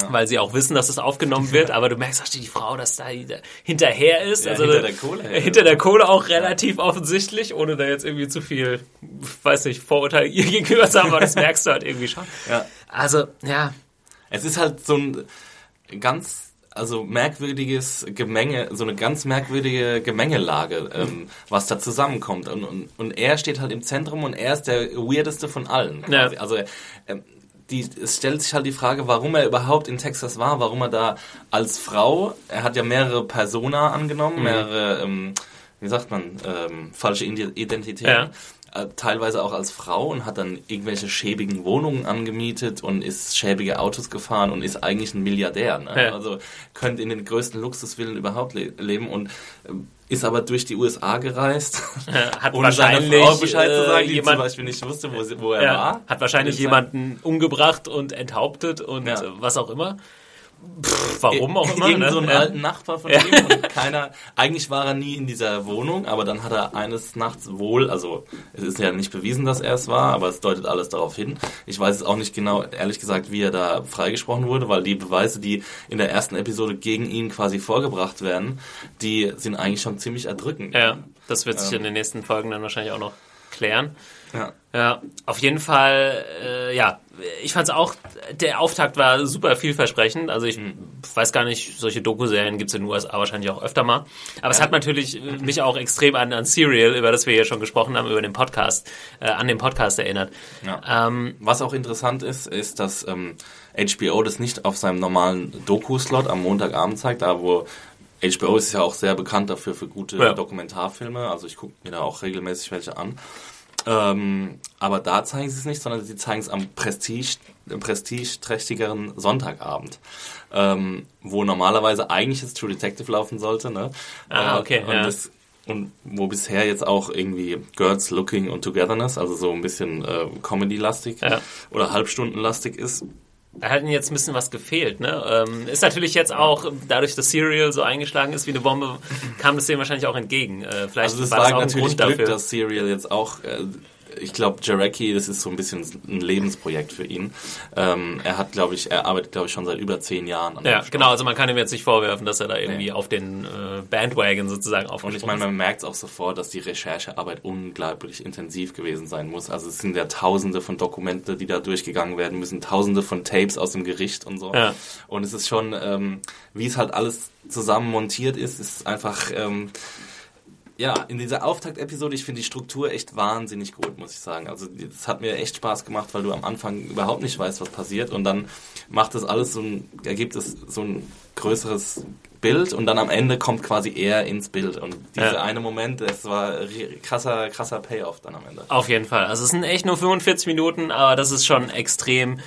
Ja. Weil sie auch wissen, dass es aufgenommen wird, aber du merkst auch die Frau, dass da hinterher ist. Ja, also hinter der Kohle. Hinter der Kohle auch relativ offensichtlich, ohne da jetzt irgendwie zu viel, weiß nicht, Vorurteil ihr gegenüber zu haben, aber das merkst du halt irgendwie schon. Ja. Also, ja. Es ist halt so ein ganz also merkwürdiges Gemenge, so eine ganz merkwürdige Gemengelage, ähm, was da zusammenkommt. Und, und, und er steht halt im Zentrum und er ist der weirdeste von allen. Ja. Also ähm, die, es stellt sich halt die Frage, warum er überhaupt in Texas war, warum er da als Frau, er hat ja mehrere Persona angenommen, mhm. mehrere, ähm, wie sagt man, ähm, falsche Identitäten. Ja. Äh, teilweise auch als Frau und hat dann irgendwelche schäbigen Wohnungen angemietet und ist schäbige Autos gefahren und ist eigentlich ein Milliardär. Ne? Ja. Also könnte in den größten Luxusvillen überhaupt le leben und äh, ist aber durch die USA gereist, ja, hat ohne wahrscheinlich Frau Bescheid zu sagen, die jemand, zum Beispiel nicht wusste, wo, wo er ja, war. Hat wahrscheinlich jemanden umgebracht und enthauptet und ja. was auch immer. Pff, warum auch immer. Irgend ne? so einen ja. alten Nachbar von ja. ihm und keiner, eigentlich war er nie in dieser Wohnung, aber dann hat er eines Nachts wohl, also es ist ja nicht bewiesen, dass er es war, aber es deutet alles darauf hin. Ich weiß es auch nicht genau, ehrlich gesagt, wie er da freigesprochen wurde, weil die Beweise, die in der ersten Episode gegen ihn quasi vorgebracht werden, die sind eigentlich schon ziemlich erdrückend. Ja, das wird sich ähm. in den nächsten Folgen dann wahrscheinlich auch noch klären. Ja. Ja, auf jeden Fall, äh, ja, ich fand es auch, der Auftakt war super vielversprechend. Also ich weiß gar nicht, solche Doku-Serien gibt es in den USA wahrscheinlich auch öfter mal. Aber ja. es hat natürlich mich auch extrem an, an Serial, über das wir hier schon gesprochen haben, über den Podcast, äh, an den Podcast erinnert. Ja. Ähm, Was auch interessant ist, ist, dass ähm, HBO das nicht auf seinem normalen Doku-Slot am Montagabend zeigt, da wo HBO ist ja auch sehr bekannt dafür für gute ja. Dokumentarfilme. Also ich gucke mir da auch regelmäßig welche an. Ähm, aber da zeigen sie es nicht, sondern sie zeigen es am Prestige, prestigeträchtigeren Sonntagabend, ähm, wo normalerweise eigentlich das True Detective laufen sollte. Ne? Ah, okay. Und, ja. das, und wo bisher jetzt auch irgendwie Girls Looking und Togetherness, also so ein bisschen äh, Comedy-lastig ja. oder Halbstunden-lastig ist, da hat ihnen jetzt ein bisschen was gefehlt. Ne? Ähm, ist natürlich jetzt auch, dadurch, dass Serial so eingeschlagen ist wie eine Bombe, kam das dem wahrscheinlich auch entgegen. Äh, vielleicht also das war, war natürlich Glück, dafür. dass Serial jetzt auch äh, ich glaube, Jarecki, das ist so ein bisschen ein Lebensprojekt für ihn. Ähm, er hat, glaube ich, er arbeitet, glaube ich, schon seit über zehn Jahren an Ja, genau, also man kann ihm jetzt nicht vorwerfen, dass er da irgendwie nee. auf den äh, Bandwagon sozusagen aufgesprungen Und ich meine, man merkt es auch sofort, dass die Recherchearbeit unglaublich intensiv gewesen sein muss. Also es sind ja tausende von Dokumente, die da durchgegangen werden müssen, tausende von Tapes aus dem Gericht und so. Ja. Und es ist schon, ähm, wie es halt alles zusammen montiert ist, ist einfach... Ähm, ja, in dieser Auftaktepisode, ich finde die Struktur echt wahnsinnig gut, muss ich sagen. Also das hat mir echt Spaß gemacht, weil du am Anfang überhaupt nicht weißt, was passiert und dann macht das alles so ein, ergibt es so ein größeres Bild und dann am Ende kommt quasi er ins Bild und dieser ja. eine Moment, das war krasser, krasser Payoff dann am Ende. Auf jeden Fall. Also es sind echt nur 45 Minuten, aber das ist schon extrem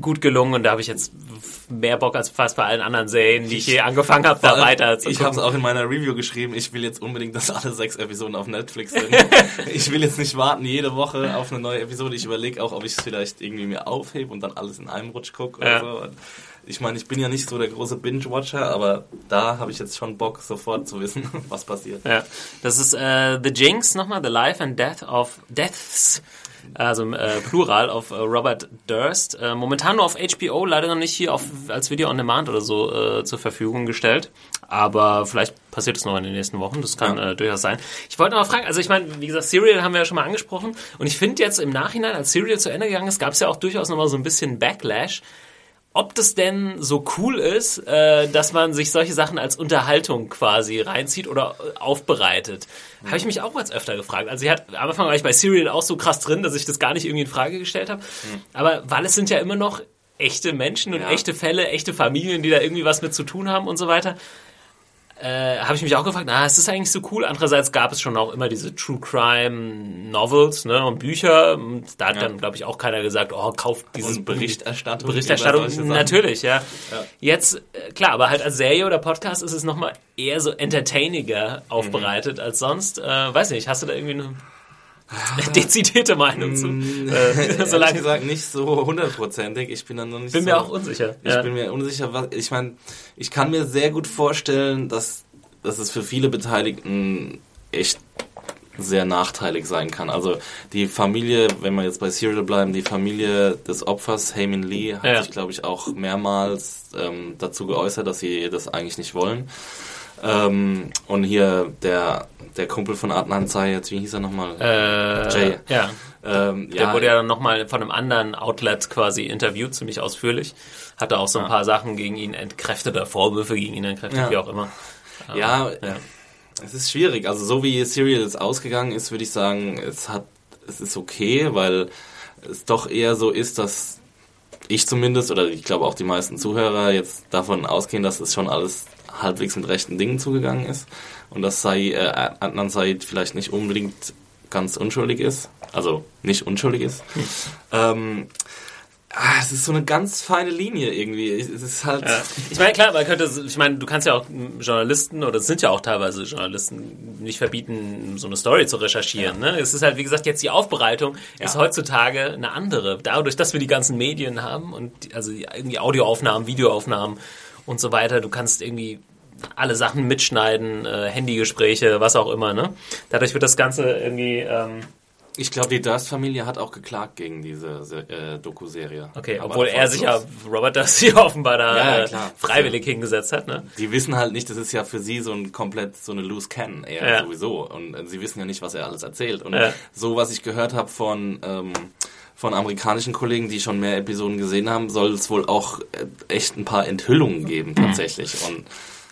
gut gelungen und da habe ich jetzt mehr Bock als fast bei allen anderen Serien, die ich je angefangen habe, da weiter zu Ich habe es auch in meiner Review geschrieben, ich will jetzt unbedingt, dass alle sechs Episoden auf Netflix sind. ich will jetzt nicht warten jede Woche auf eine neue Episode. Ich überlege auch, ob ich es vielleicht irgendwie mir aufhebe und dann alles in einem Rutsch gucke oder ja. so. Ich meine, ich bin ja nicht so der große Binge-Watcher, aber da habe ich jetzt schon Bock, sofort zu wissen, was passiert. Ja, das ist äh, The Jinx nochmal, The Life and Death of Deaths also äh, Plural auf äh, Robert Durst. Äh, momentan nur auf HBO, leider noch nicht hier auf, als Video on Demand oder so äh, zur Verfügung gestellt. Aber vielleicht passiert es noch in den nächsten Wochen, das kann ja. äh, durchaus sein. Ich wollte noch mal fragen, also ich meine, wie gesagt, Serial haben wir ja schon mal angesprochen. Und ich finde jetzt im Nachhinein, als Serial zu Ende gegangen ist, gab es ja auch durchaus noch mal so ein bisschen Backlash ob das denn so cool ist, äh, dass man sich solche Sachen als Unterhaltung quasi reinzieht oder äh, aufbereitet. Mhm. Habe ich mich auch jetzt öfter gefragt. Also ich hatte, am Anfang war ich bei Serial auch so krass drin, dass ich das gar nicht irgendwie in Frage gestellt habe. Mhm. Aber weil es sind ja immer noch echte Menschen und ja. echte Fälle, echte Familien, die da irgendwie was mit zu tun haben und so weiter äh, habe ich mich auch gefragt, na, ist das eigentlich so cool? Andererseits gab es schon auch immer diese True Crime Novels ne, und Bücher. Und da hat ja. dann, glaube ich, auch keiner gesagt, oh, kauft dieses und Berichterstattung. Berichterstattung, natürlich, ja. ja. Jetzt, äh, klar, aber halt als Serie oder Podcast ist es nochmal eher so entertainiger aufbereitet mhm. als sonst. Äh, weiß nicht, hast du da irgendwie eine dezidierte Meinung zu. Mm, äh, solange gesagt nicht so hundertprozentig. Ich bin dann noch nicht. Bin so, mir auch unsicher. Ich ja. bin mir unsicher. Was, ich meine, ich kann mir sehr gut vorstellen, dass, dass es für viele Beteiligten echt sehr nachteilig sein kann. Also die Familie, wenn wir jetzt bei Serial bleiben, die Familie des Opfers, Heyman Lee, hat ja. sich, glaube ich, auch mehrmals ähm, dazu geäußert, dass sie das eigentlich nicht wollen. Ähm, und hier der, der Kumpel von Adnan Zayed, wie hieß er nochmal? Äh, Jay. Ja. Ähm, der ja, wurde ja dann nochmal von einem anderen Outlet quasi interviewt, ziemlich ausführlich. Hatte auch so ein ja. paar Sachen gegen ihn entkräftet oder Vorwürfe gegen ihn entkräftet, ja. wie auch immer. Aber, ja, ja, es ist schwierig. Also so wie Serial jetzt ausgegangen ist, würde ich sagen, es hat, es ist okay, weil es doch eher so ist, dass ich zumindest oder ich glaube auch die meisten Zuhörer jetzt davon ausgehen, dass es schon alles halbwegs mit rechten Dingen zugegangen ist und dass sei, äh, Adnan Said vielleicht nicht unbedingt ganz unschuldig ist, also nicht unschuldig ist. Hm. Ähm, ah, es ist so eine ganz feine Linie irgendwie. Es ist halt. Ja. Ich meine, klar, man könnte, ich meine, du kannst ja auch Journalisten oder es sind ja auch teilweise Journalisten nicht verbieten, so eine Story zu recherchieren. Ja. Ne? Es ist halt, wie gesagt, jetzt die Aufbereitung ja. ist heutzutage eine andere. Dadurch, dass wir die ganzen Medien haben und also irgendwie Audioaufnahmen, Videoaufnahmen und so weiter. Du kannst irgendwie alle Sachen mitschneiden, äh, Handygespräche, was auch immer. Ne? Dadurch wird das Ganze irgendwie. Ähm, ich glaube, die Durst-Familie hat auch geklagt gegen diese äh, Doku-Serie. Okay, Aber obwohl er sich ja, Robert Durst hier offenbar da ja, ja, äh, freiwillig hingesetzt hat. Ne? Die wissen halt nicht, das ist ja für sie so ein komplett so eine loose Can eher ja. sowieso. Und äh, sie wissen ja nicht, was er alles erzählt. Und so, was ich gehört habe von... Ähm, von amerikanischen Kollegen, die schon mehr Episoden gesehen haben, soll es wohl auch äh, echt ein paar Enthüllungen geben mhm. tatsächlich. Und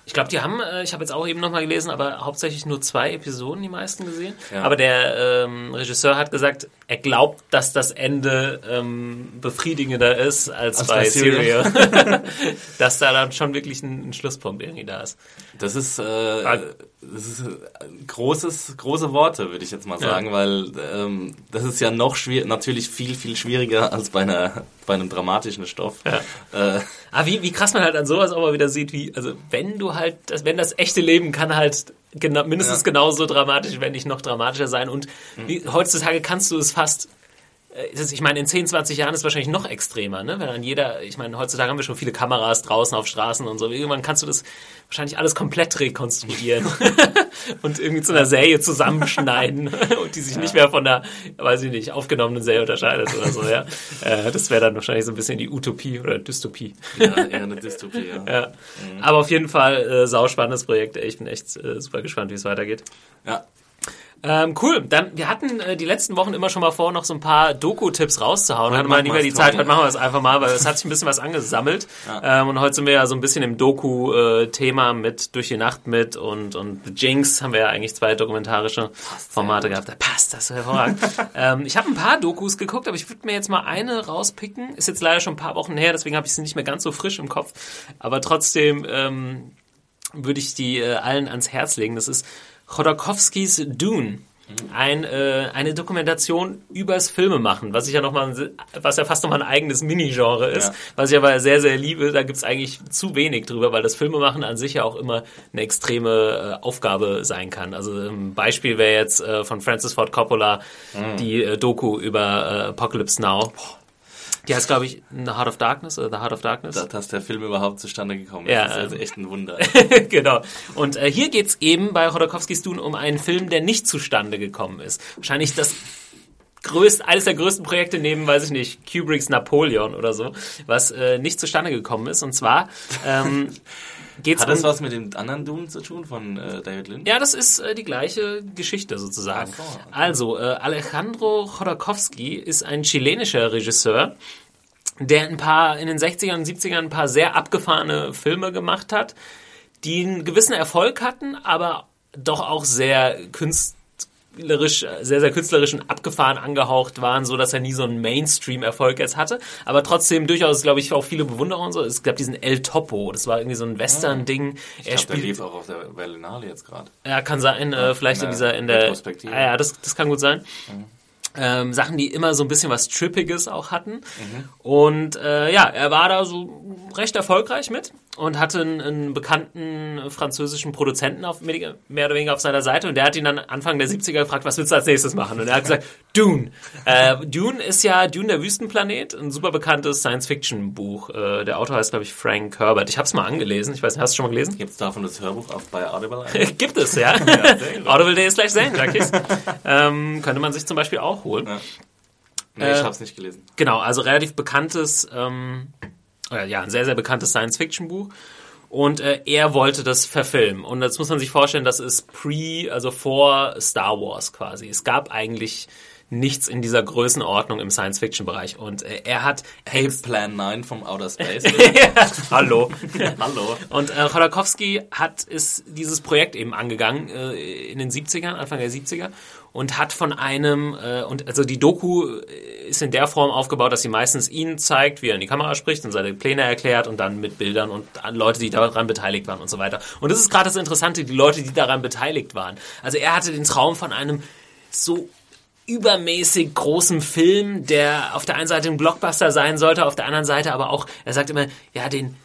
ich glaube, die haben, äh, ich habe jetzt auch eben nochmal gelesen, aber hauptsächlich nur zwei Episoden, die meisten gesehen. Ja. Aber der ähm, Regisseur hat gesagt, er glaubt, dass das Ende ähm, befriedigender ist als, als bei Serial. dass da dann schon wirklich ein, ein, Schlusspunkt irgendwie da ist. Das ist, äh, das ist äh, großes, große Worte, würde ich jetzt mal sagen, ja. weil ähm, das ist ja noch schwierig, natürlich viel, viel schwieriger als bei einer bei einem dramatischen Stoff. Ja. Äh, Aber wie, wie krass man halt an sowas auch mal wieder sieht, wie, also wenn du halt, das, wenn das echte Leben kann halt genau, mindestens ja. genauso dramatisch, wenn nicht noch dramatischer sein. Und mhm. wie, heutzutage kannst du es fast ich meine, in 10, 20 Jahren ist es wahrscheinlich noch extremer, ne? Wenn dann jeder, ich meine, heutzutage haben wir schon viele Kameras draußen auf Straßen und so. Irgendwann kannst du das wahrscheinlich alles komplett rekonstruieren und irgendwie zu einer Serie zusammenschneiden und die sich nicht mehr von der, weiß ich nicht, aufgenommenen Serie unterscheidet oder so, ja. Äh, das wäre dann wahrscheinlich so ein bisschen die Utopie oder Dystopie. Ja, eher eine Dystopie, ja. Ja. Aber auf jeden Fall äh, sauspannendes Projekt. Ich bin echt äh, super gespannt, wie es weitergeht. Ja, Ähm, cool. Dann, wir hatten äh, die letzten Wochen immer schon mal vor, noch so ein paar Doku-Tipps rauszuhauen. Heute Hatten mal machen nie mehr wir's, die Zeit. Heute machen wir es einfach mal, weil es hat sich ein bisschen was angesammelt. Ähm, und heute sind wir ja so ein bisschen im Doku-Thema mit Durch die Nacht mit und, und The Jinx haben wir ja eigentlich zwei dokumentarische Formate gehabt. Da passt das so hervorragend. ähm, ich habe ein paar Dokus geguckt, aber ich würde mir jetzt mal eine rauspicken. Ist jetzt leider schon ein paar Wochen her, deswegen habe ich sie nicht mehr ganz so frisch im Kopf. Aber trotzdem ähm, würde ich die äh, allen ans Herz legen. Das ist Chodorkowskis Dune. Ein, äh, eine Dokumentation übers Filmemachen, was ich ja noch mal, was ja fast noch mal ein eigenes Mini-Genre ist, Ja. was ich aber sehr, sehr liebe. Da gibt's eigentlich zu wenig drüber, weil das Filmemachen an sich ja auch immer eine extreme äh, Aufgabe sein kann. Also ein Beispiel wäre jetzt äh, von Francis Ford Coppola die äh, Doku über äh, Apocalypse Now. Die heißt, glaube ich, The Heart of Darkness oder The Heart of Darkness. dass, dass der Film überhaupt zustande gekommen ist, Ja, ist also echt ein Wunder. genau. Und äh, hier geht's eben bei Chodorkowskis Dune um einen Film, der nicht zustande gekommen ist. Wahrscheinlich das größt, eines der größten Projekte neben, weiß ich nicht, Kubricks Napoleon oder so, was äh, nicht zustande gekommen ist. Und zwar ähm, geht's Hat das um... was mit dem anderen Dune zu tun von äh, David Lynch? Ja, das ist äh, die gleiche Geschichte sozusagen. So, okay. Also, äh, Alejandro Chodorkowski ist ein chilenischer Regisseur, der ein paar in den 60ern und 70ern ein paar sehr abgefahrene Filme gemacht hat, die einen gewissen Erfolg hatten, aber doch auch sehr künstlerisch, sehr, sehr künstlerisch und abgefahren angehaucht waren, so dass er nie so einen Mainstream-Erfolg jetzt hatte, aber trotzdem durchaus, glaube ich, auch viele Bewunderer und so. Es gab diesen El Topo, das war irgendwie so ein Western-Ding. Ich glaube, der lief auch auf der Berlinale jetzt gerade. Ja, kann sein, äh, vielleicht in der dieser, in der, Retrospektive. ah, ja, das, das kann gut sein. Ähm, Sachen, die immer so ein bisschen was Trippiges auch hatten. Und äh, ja, er war da so recht erfolgreich mit und hatte einen, einen bekannten französischen Produzenten auf, mehr oder weniger auf seiner Seite und der hat ihn dann Anfang der 70er gefragt, was willst du als nächstes machen? Und er hat gesagt, Dune. Äh, Dune ist ja Dune der Wüstenplanet, ein super bekanntes Science-Fiction-Buch. Äh, der Autor heißt, glaube ich, Frank Herbert. Ich habe es mal angelesen. Ich weiß nicht, hast du schon mal gelesen? Gibt es davon das Hörbuch auf bei Audible? Gibt es, ja. Audible Day slash Zen, Junkies. ähm, könnte man sich zum Beispiel auch holen. Ja. Nee, Äh, ich hab's nicht gelesen. Genau, also relativ bekanntes, ähm, oder ja, ein sehr, sehr bekanntes Science-Fiction-Buch. Und äh, er wollte das verfilmen. Und das muss man sich vorstellen, das ist pre, also vor Star Wars quasi. Es gab eigentlich nichts in dieser Größenordnung im Science-Fiction-Bereich. Und äh, er hat, hey, Plan 9 vom Outer Space. hallo. Hallo. Und äh, Chodorkowski hat ist dieses Projekt eben angegangen äh, in den 70ern, Anfang der 70er und hat von einem äh, und also die Doku äh, ist in der Form aufgebaut, dass sie meistens ihn zeigt, wie er in die Kamera spricht und seine Pläne erklärt und dann mit Bildern und an Leute, die daran beteiligt waren und so weiter. Und das ist gerade das Interessante, die Leute, die daran beteiligt waren. Also er hatte den Traum von einem so übermäßig großen Film, der auf der einen Seite ein Blockbuster sein sollte, auf der anderen Seite aber auch, er sagt immer, ja, den,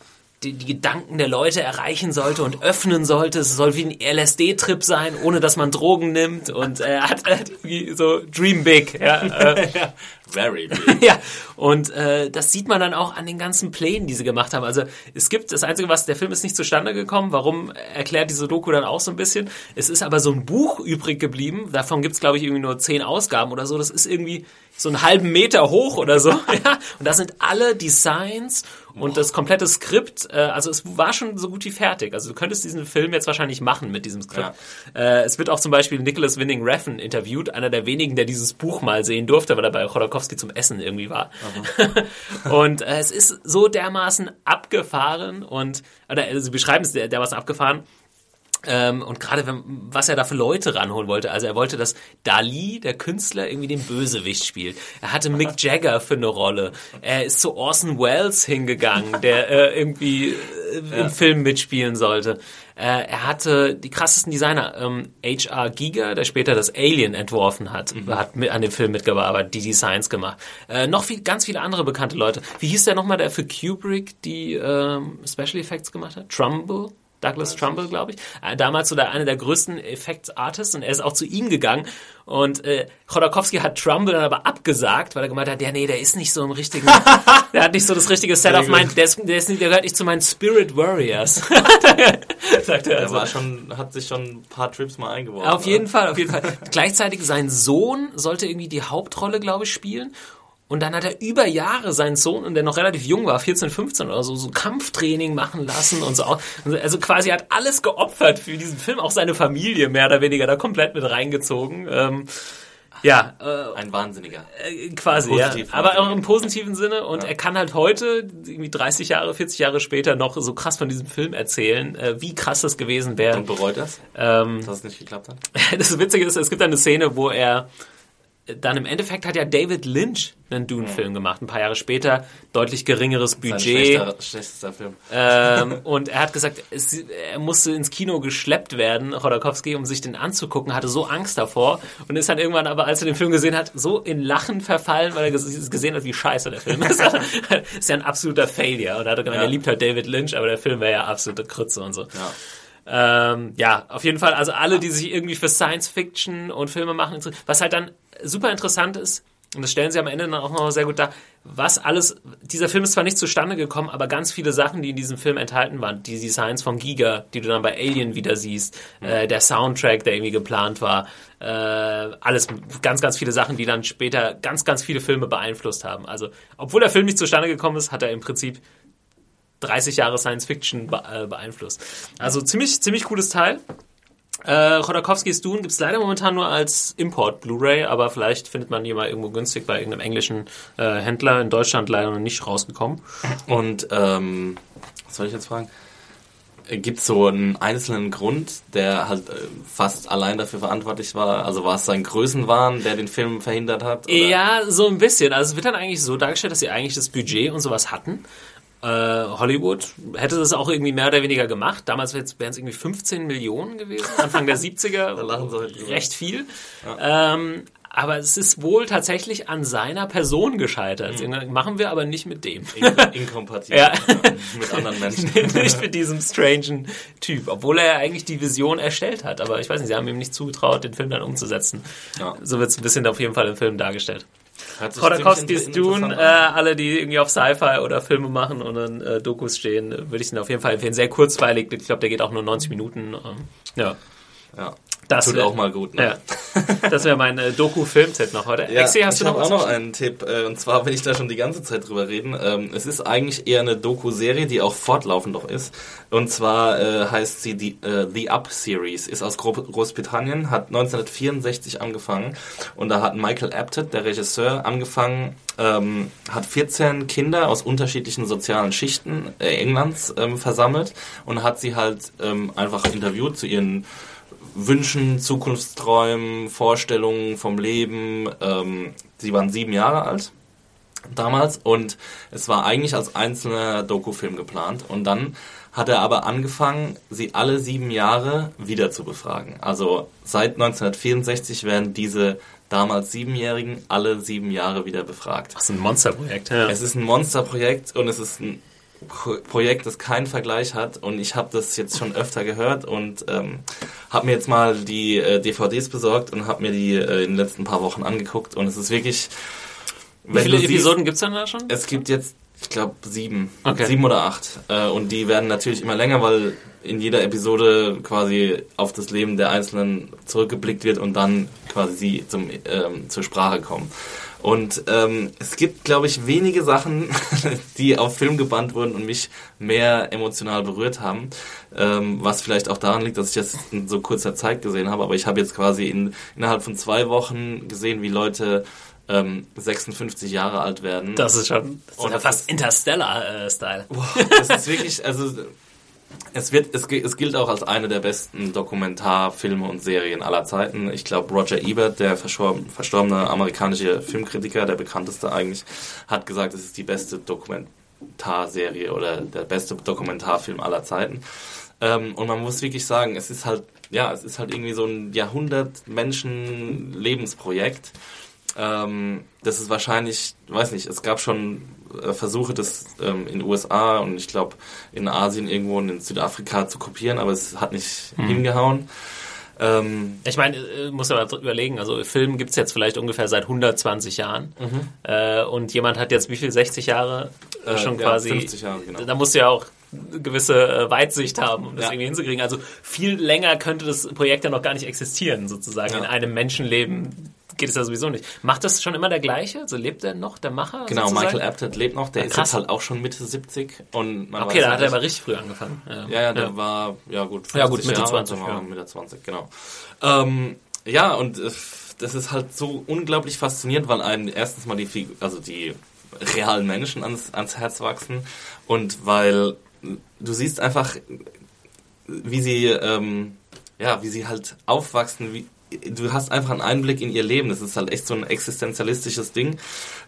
die, die Gedanken der Leute erreichen sollte und öffnen sollte. Es soll wie ein LSD-Trip sein, ohne dass man Drogen nimmt. Und er hat halt irgendwie so Dream Big. Ja, äh, Very big. ja, und äh, das sieht man dann auch an den ganzen Plänen, die sie gemacht haben. Also es gibt das Einzige, was der Film ist nicht zustande gekommen. Warum erklärt diese Doku dann auch so ein bisschen? Es ist aber so ein Buch übrig geblieben. Davon gibt's glaube ich irgendwie nur zehn Ausgaben oder so. Das ist irgendwie so einen halben Meter hoch oder so. ja, und da sind alle Designs und das komplette Skript. Äh, also es war schon so gut wie fertig. Also du könntest diesen Film jetzt wahrscheinlich machen mit diesem Skript. Äh, es wird auch zum Beispiel Nicholas Winning Refn interviewt, einer der wenigen, der dieses Buch mal sehen durfte, weil er bei Chodorkowski zum Essen irgendwie war. und äh, es ist so dermaßen abgefahren und, oder also sie beschreiben es der, dermaßen abgefahren. Ähm, und gerade was er da für Leute ranholen wollte. Also er wollte, dass Dali, der Künstler, irgendwie den Bösewicht spielt. Er hatte Mick Jagger für eine Rolle. Er ist zu Orson Welles hingegangen, der äh, irgendwie äh, im Film mitspielen sollte. Äh, er hatte die krassesten Designer. Ähm, H.R. Giger, der später das Alien entworfen hat, hat mit, an dem Film mitgearbeitet, die Designs gemacht. Äh, noch viel, ganz viele andere bekannte Leute. Wie hieß der nochmal, der für Kubrick die ähm, Special Effects gemacht hat? Trumbull? Douglas Trumbull, glaube ich. Äh, damals so der, einer der größten Effekts-Artists und er ist auch zu ihm gegangen. Und äh, Chodorkowski hat Trumbull dann aber abgesagt, weil er gemeint hat, ja, nee, der ist nicht so im richtigen, der hat nicht so das richtige Set of Mind, der, ist, der, ist nicht, der gehört nicht zu meinen Spirit Warriors. Sagt er. Also. War schon, hat sich schon ein paar Trips mal eingeworfen. Auf jeden Fall, auf jeden Fall. Gleichzeitig sein Sohn sollte irgendwie die Hauptrolle, glaube ich, spielen. Und dann hat er über Jahre seinen Sohn, und der noch relativ jung war, 14, 15 oder so, so Kampftraining machen lassen und so. Also quasi hat alles geopfert für diesen Film, auch seine Familie mehr oder weniger da komplett mit reingezogen. Ähm, ja. Äh, Ein Wahnsinniger. Äh, quasi, ja. Aber auch im positiven Sinne. Und ja. er kann halt heute, irgendwie 30 Jahre, 40 Jahre später, noch so krass von diesem Film erzählen, äh, wie krass das gewesen wäre. Und bereut das? Ähm, dass es nicht geklappt hat? das Witzige ist, es gibt eine Szene, wo er dann im Endeffekt hat ja David Lynch einen Dune-Film gemacht, ein paar Jahre später, deutlich geringeres Budget. Schlechter, schlechtester Film. Ähm, und er hat gesagt, es, er musste ins Kino geschleppt werden, Chodorkowski, um sich den anzugucken, hatte so Angst davor und ist dann irgendwann aber, als er den Film gesehen hat, so in Lachen verfallen, weil er gesehen hat, wie scheiße der Film ist. ist ja ein absoluter Failure. Und er hat gemeint, ja. er liebt halt David Lynch, aber der Film wäre ja absolute Krütze und so. Ja. Ähm, ja, auf jeden Fall, also alle, die sich irgendwie für Science Fiction und Filme machen, was halt dann super interessant ist, und das stellen sie am Ende dann auch noch sehr gut dar, was alles, dieser Film ist zwar nicht zustande gekommen, aber ganz viele Sachen, die in diesem Film enthalten waren, die Designs von Giga, die du dann bei Alien wieder siehst, mhm. äh, der Soundtrack, der irgendwie geplant war, äh, alles, ganz, ganz viele Sachen, die dann später ganz, ganz viele Filme beeinflusst haben. Also, obwohl der Film nicht zustande gekommen ist, hat er im Prinzip 30 Jahre Science Fiction äh, beeinflusst. Also ziemlich, ziemlich cooles Teil. Äh, Chodorkowskis Dune gibt es leider momentan nur als Import Blu-ray, aber vielleicht findet man die mal irgendwo günstig bei irgendeinem englischen äh, Händler. In Deutschland leider noch nicht rausgekommen. Und ähm, was soll ich jetzt fragen? Gibt es so einen einzelnen Grund, der halt äh, fast allein dafür verantwortlich war? Also war es sein Größenwahn, der den Film verhindert hat? Oder? Ja, so ein bisschen. Also es wird dann eigentlich so dargestellt, dass sie eigentlich das Budget und sowas hatten äh, Hollywood hätte das auch irgendwie mehr oder weniger gemacht. Damals wären es irgendwie 15 Millionen gewesen, Anfang der 70er. da lachen sie halt Recht viel. Ja. Ähm, aber es ist wohl tatsächlich an seiner Person gescheitert. Mhm. Machen wir aber nicht mit dem. In inkompatibel ja. mit anderen Menschen. nicht mit diesem strangen Typ. Obwohl er ja eigentlich die Vision erstellt hat. Aber ich weiß nicht, sie haben ihm nicht zugetraut, den Film dann umzusetzen. Ja. So wird es ein bisschen auf jeden Fall im Film dargestellt. Chodorkowskis Dune, äh, alle, die irgendwie auf Sci-Fi oder Filme machen und dann äh, Dokus stehen, würde ich den auf jeden Fall empfehlen. Sehr kurzweilig, ich glaube, der geht auch nur 90 Minuten. Ähm, ja. Ja. Das Tut wär, auch mal gut. Ne? Ja. Das wäre mein äh, Doku-Film-Tipp noch heute. Ja, Exi, hast ich habe auch noch einen Tipp. Äh, und zwar will ich da schon die ganze Zeit drüber reden. Ähm, es ist eigentlich eher eine Doku-Serie, die auch fortlaufend doch ist. Und zwar äh, heißt sie die äh, The Up Series. Ist aus Gro Großbritannien, hat 1964 angefangen. Und da hat Michael Apted, der Regisseur, angefangen, ähm, hat 14 Kinder aus unterschiedlichen sozialen Schichten äh, Englands ähm, versammelt und hat sie halt ähm, einfach interviewt zu ihren Wünschen, Zukunftsträumen, Vorstellungen vom Leben. Ähm, sie waren sieben Jahre alt damals und es war eigentlich als einzelner Dokufilm geplant und dann hat er aber angefangen, sie alle sieben Jahre wieder zu befragen. Also seit 1964 werden diese damals Siebenjährigen alle sieben Jahre wieder befragt. Das ist ein Monsterprojekt. Ja. Es ist ein Monsterprojekt und es ist ein Projekt, das keinen Vergleich hat und ich habe das jetzt schon öfter gehört und ähm, habe mir jetzt mal die äh, DVDs besorgt und habe mir die äh, in den letzten paar Wochen angeguckt und es ist wirklich... Wie viele Episoden gibt es denn da schon? Es gibt jetzt, ich glaube, sieben. Okay. Sieben oder acht. Äh, und die werden natürlich immer länger, weil in jeder Episode quasi auf das Leben der Einzelnen zurückgeblickt wird und dann quasi sie zum, ähm, zur Sprache kommen. Und ähm, es gibt, glaube ich, wenige Sachen, die auf Film gebannt wurden und mich mehr emotional berührt haben. Ähm, was vielleicht auch daran liegt, dass ich das in so kurzer Zeit gesehen habe. Aber ich habe jetzt quasi in, innerhalb von zwei Wochen gesehen, wie Leute ähm, 56 Jahre alt werden. Das ist schon das ist ja fast Interstellar-Style. Äh, das ist wirklich, also es, wird, es, es gilt auch als eine der besten Dokumentarfilme und Serien aller Zeiten. Ich glaube, Roger Ebert, der verstorbene amerikanische Filmkritiker, der bekannteste eigentlich, hat gesagt, es ist die beste Dokumentarserie oder der beste Dokumentarfilm aller Zeiten. Ähm, und man muss wirklich sagen, es ist halt, ja, es ist halt irgendwie so ein Jahrhundert-Menschen-Lebensprojekt. Ähm, das ist wahrscheinlich, weiß nicht, es gab schon äh, Versuche, das ähm, in den USA und ich glaube in Asien irgendwo und in Südafrika zu kopieren, aber es hat nicht Mhm. hingehauen. Ähm, Ich meine, äh, muss aber überlegen, also Film gibt's jetzt vielleicht ungefähr seit 120 Jahren. Äh, und jemand hat jetzt wie viel, 60 Jahre äh, schon ja, quasi. 50 Jahre, genau. Da musst du ja auch eine gewisse äh, Weitsicht haben, um das Ja. irgendwie hinzukriegen. Also viel länger könnte das Projekt ja noch gar nicht existieren, sozusagen. Ja. In einem Menschenleben geht es ja sowieso nicht. Macht das schon immer der gleiche? Also lebt er noch, der Macher? genau, sozusagen? Michael Apted lebt noch, der ist krass. jetzt halt auch schon Mitte 70 und man Okay, da halt hat er nicht- aber richtig früh angefangen. Ja, ja, der war, ja gut, 50 Ja, gut, Mitte Jahre, 20, sagen wir mal, ja. Mitte 20, genau. Ähm, ja, und äh, das ist halt so unglaublich faszinierend, weil einem erstens mal die, also die realen Menschen ans, ans Herz wachsen und weil du siehst einfach, wie sie, ähm, ja, wie sie halt aufwachsen, wie, du hast einfach einen Einblick in ihr Leben. Das ist halt echt so ein existenzialistisches Ding.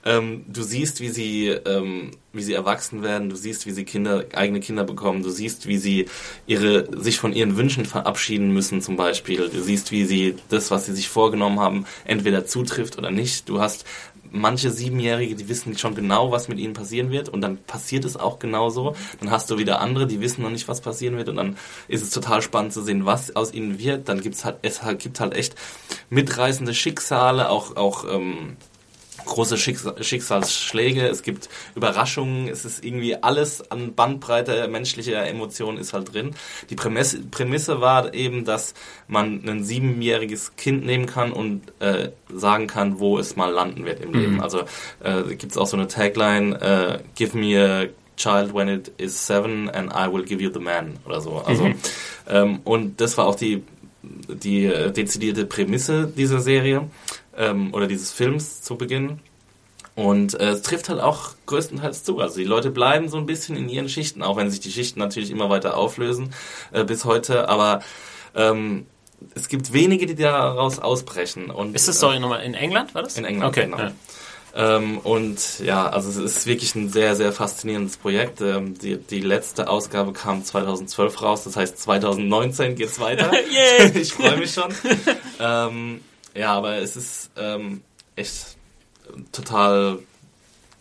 Ähm, du siehst, wie sie, ähm, wie sie erwachsen werden. Du siehst, wie sie Kinder, eigene Kinder bekommen. Du siehst, wie sie ihre, sich von ihren Wünschen verabschieden müssen, zum Beispiel. Du siehst, wie sie das, was sie sich vorgenommen haben, entweder zutrifft oder nicht. Du hast manche Siebenjährige, die wissen schon genau, was mit ihnen passieren wird und dann passiert es auch genauso. Dann hast du wieder andere, die wissen noch nicht, was passieren wird und dann ist es total spannend zu sehen, was aus ihnen wird. Dann gibt's halt, es halt, gibt halt echt mitreißende Schicksale, auch, auch ähm, große Schicksal Schicksalsschläge, es gibt Überraschungen, es ist irgendwie alles an Bandbreite menschlicher Emotionen ist halt drin. Die Prämisse, Prämisse war eben, dass man ein siebenjähriges Kind nehmen kann und äh, sagen kann, wo es mal landen wird im Leben. Also äh, gibt es auch so eine Tagline, äh, give me a child when it is seven and I will give you the man oder so. Also ähm, und das war auch die die äh, dezidierte Prämisse dieser Serie ähm, oder dieses Films zu Beginn. Und äh, es trifft halt auch größtenteils zu. Also die Leute bleiben so ein bisschen in ihren Schichten, auch wenn sich die Schichten natürlich immer weiter auflösen äh, bis heute. Aber ähm, es gibt wenige, die daraus ausbrechen. Und, Ist das äh, Story nochmal in England, war das? in England, okay, genau. ja. Ähm, und ja, also es ist wirklich ein sehr, sehr faszinierendes Projekt. Ähm, die, die letzte Ausgabe kam 2012 raus, das heißt 2019 geht's weiter. Yay! ich freue mich schon. ähm, ja, aber es ist ähm, echt total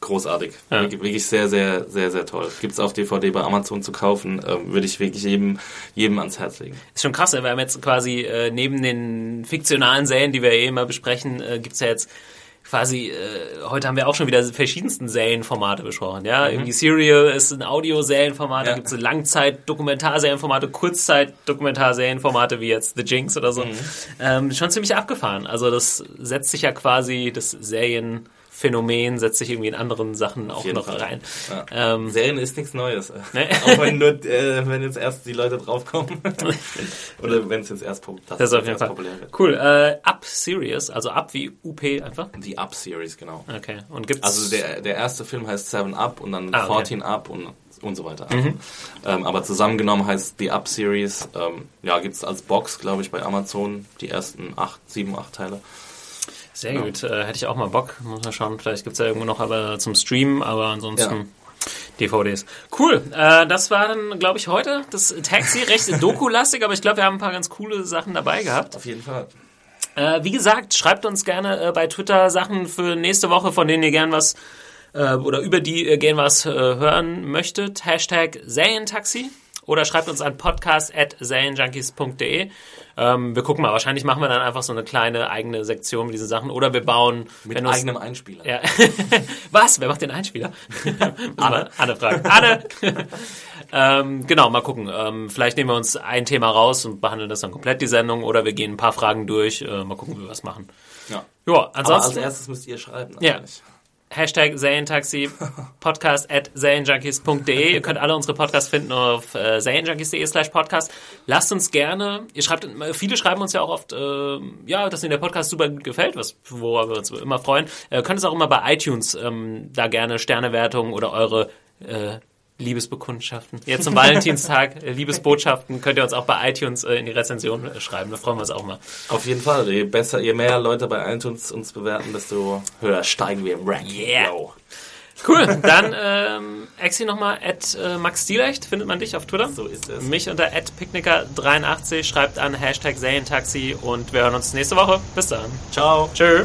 großartig. Ja. Wirklich, sehr, sehr, sehr, sehr toll. Gibt's auf DVD bei Amazon zu kaufen. Ähm, Würde ich wirklich jedem, jedem ans Herz legen. Ist schon krass, ne? wir haben jetzt quasi äh, neben den fiktionalen Serien, die wir eh immer besprechen, äh, gibt's ja jetzt quasi, äh, heute haben wir auch schon wieder verschiedensten Serienformate besprochen, ja, irgendwie Serial ist ein Audioserienformat, da Ja. gibt's so Langzeit-Dokumentarserienformate, Kurzzeit-Dokumentarserienformate wie jetzt The Jinx oder so, ähm, schon ziemlich abgefahren, also das setzt sich ja quasi, das Serienphänomen setzt sich irgendwie in anderen Sachen auch jeden noch Fall. rein. Ja. Ähm, Serien ist nichts Neues. Ne? Auch wenn, nur, äh, wenn jetzt erst die Leute draufkommen. Oder wenn es jetzt erst, das ist auf jeden Fall populär wird. cool. Äh, Up Serious, also Up wie UP einfach. Die Up-Series, genau. Okay. Und gibt's Also der, der erste Film heißt Seven Up und dann Ah, okay. 14 Up und, und so weiter. Also, ähm, aber zusammengenommen heißt The Up Series. Ähm, ja, gibt's als Box, glaube ich, bei Amazon die ersten acht, sieben, acht Teile. Sehr gut, äh, hätte ich auch mal Bock. Muss mal schauen, vielleicht gibt's ja irgendwo noch aber zum Streamen, aber ansonsten Ja. DVDs. Cool, äh, das war dann, glaube ich, heute das Taxi. Recht Doku-lastig, aber ich glaube, wir haben ein paar ganz coole Sachen dabei gehabt. Auf jeden Fall. Äh, wie gesagt, schreibt uns gerne äh, bei Twitter Sachen für nächste Woche, von denen ihr gern was oder über die ihr gern was hören möchtet. Hashtag Serientaxi oder schreibt uns an podcast.serienjunkies.de. Ähm, wir gucken mal, wahrscheinlich machen wir dann einfach so eine kleine eigene Sektion mit diesen Sachen oder wir bauen Mit uns- eigenem Einspieler. ja. Was? Wer macht den Einspieler? Anne. Anne fragen. Anne! ähm, genau, mal gucken. Ähm, vielleicht nehmen wir uns ein Thema raus und behandeln das dann komplett, die Sendung, oder wir gehen ein paar Fragen durch. Äh, mal gucken, wie wir was machen. Ja. Ja, Aber als ansonsten erstes müsst ihr schreiben. Ja. Hashtag Serientaxi, podcast at serienjunkies.de. Ihr könnt alle unsere Podcasts finden auf äh, serienjunkies.de slash podcast. Lasst uns gerne, ihr schreibt, viele schreiben uns ja auch oft, äh, ja, dass ihnen der Podcast super gut gefällt, was, worüber wir uns immer freuen. Äh, könnt es auch immer bei iTunes ähm, da gerne Sternewertungen oder eure äh, Liebesbekundschaften. Jetzt zum Valentinstag, äh, Liebesbotschaften könnt ihr uns auch bei iTunes äh, in die Rezension äh, schreiben. Da freuen wir uns auch mal. Auf jeden Fall. Je besser, je mehr Leute bei iTunes uns bewerten, desto höher steigen wir im Ranking. Yeah. Yo. Cool, dann ähm, Exi nochmal, at äh, Max Stielecht, findet man dich auf Twitter. So ist es. Mich unter at Picknicker83, schreibt an Hashtag Serientaxi und wir hören uns nächste Woche. Bis dann. Ciao. Tschö.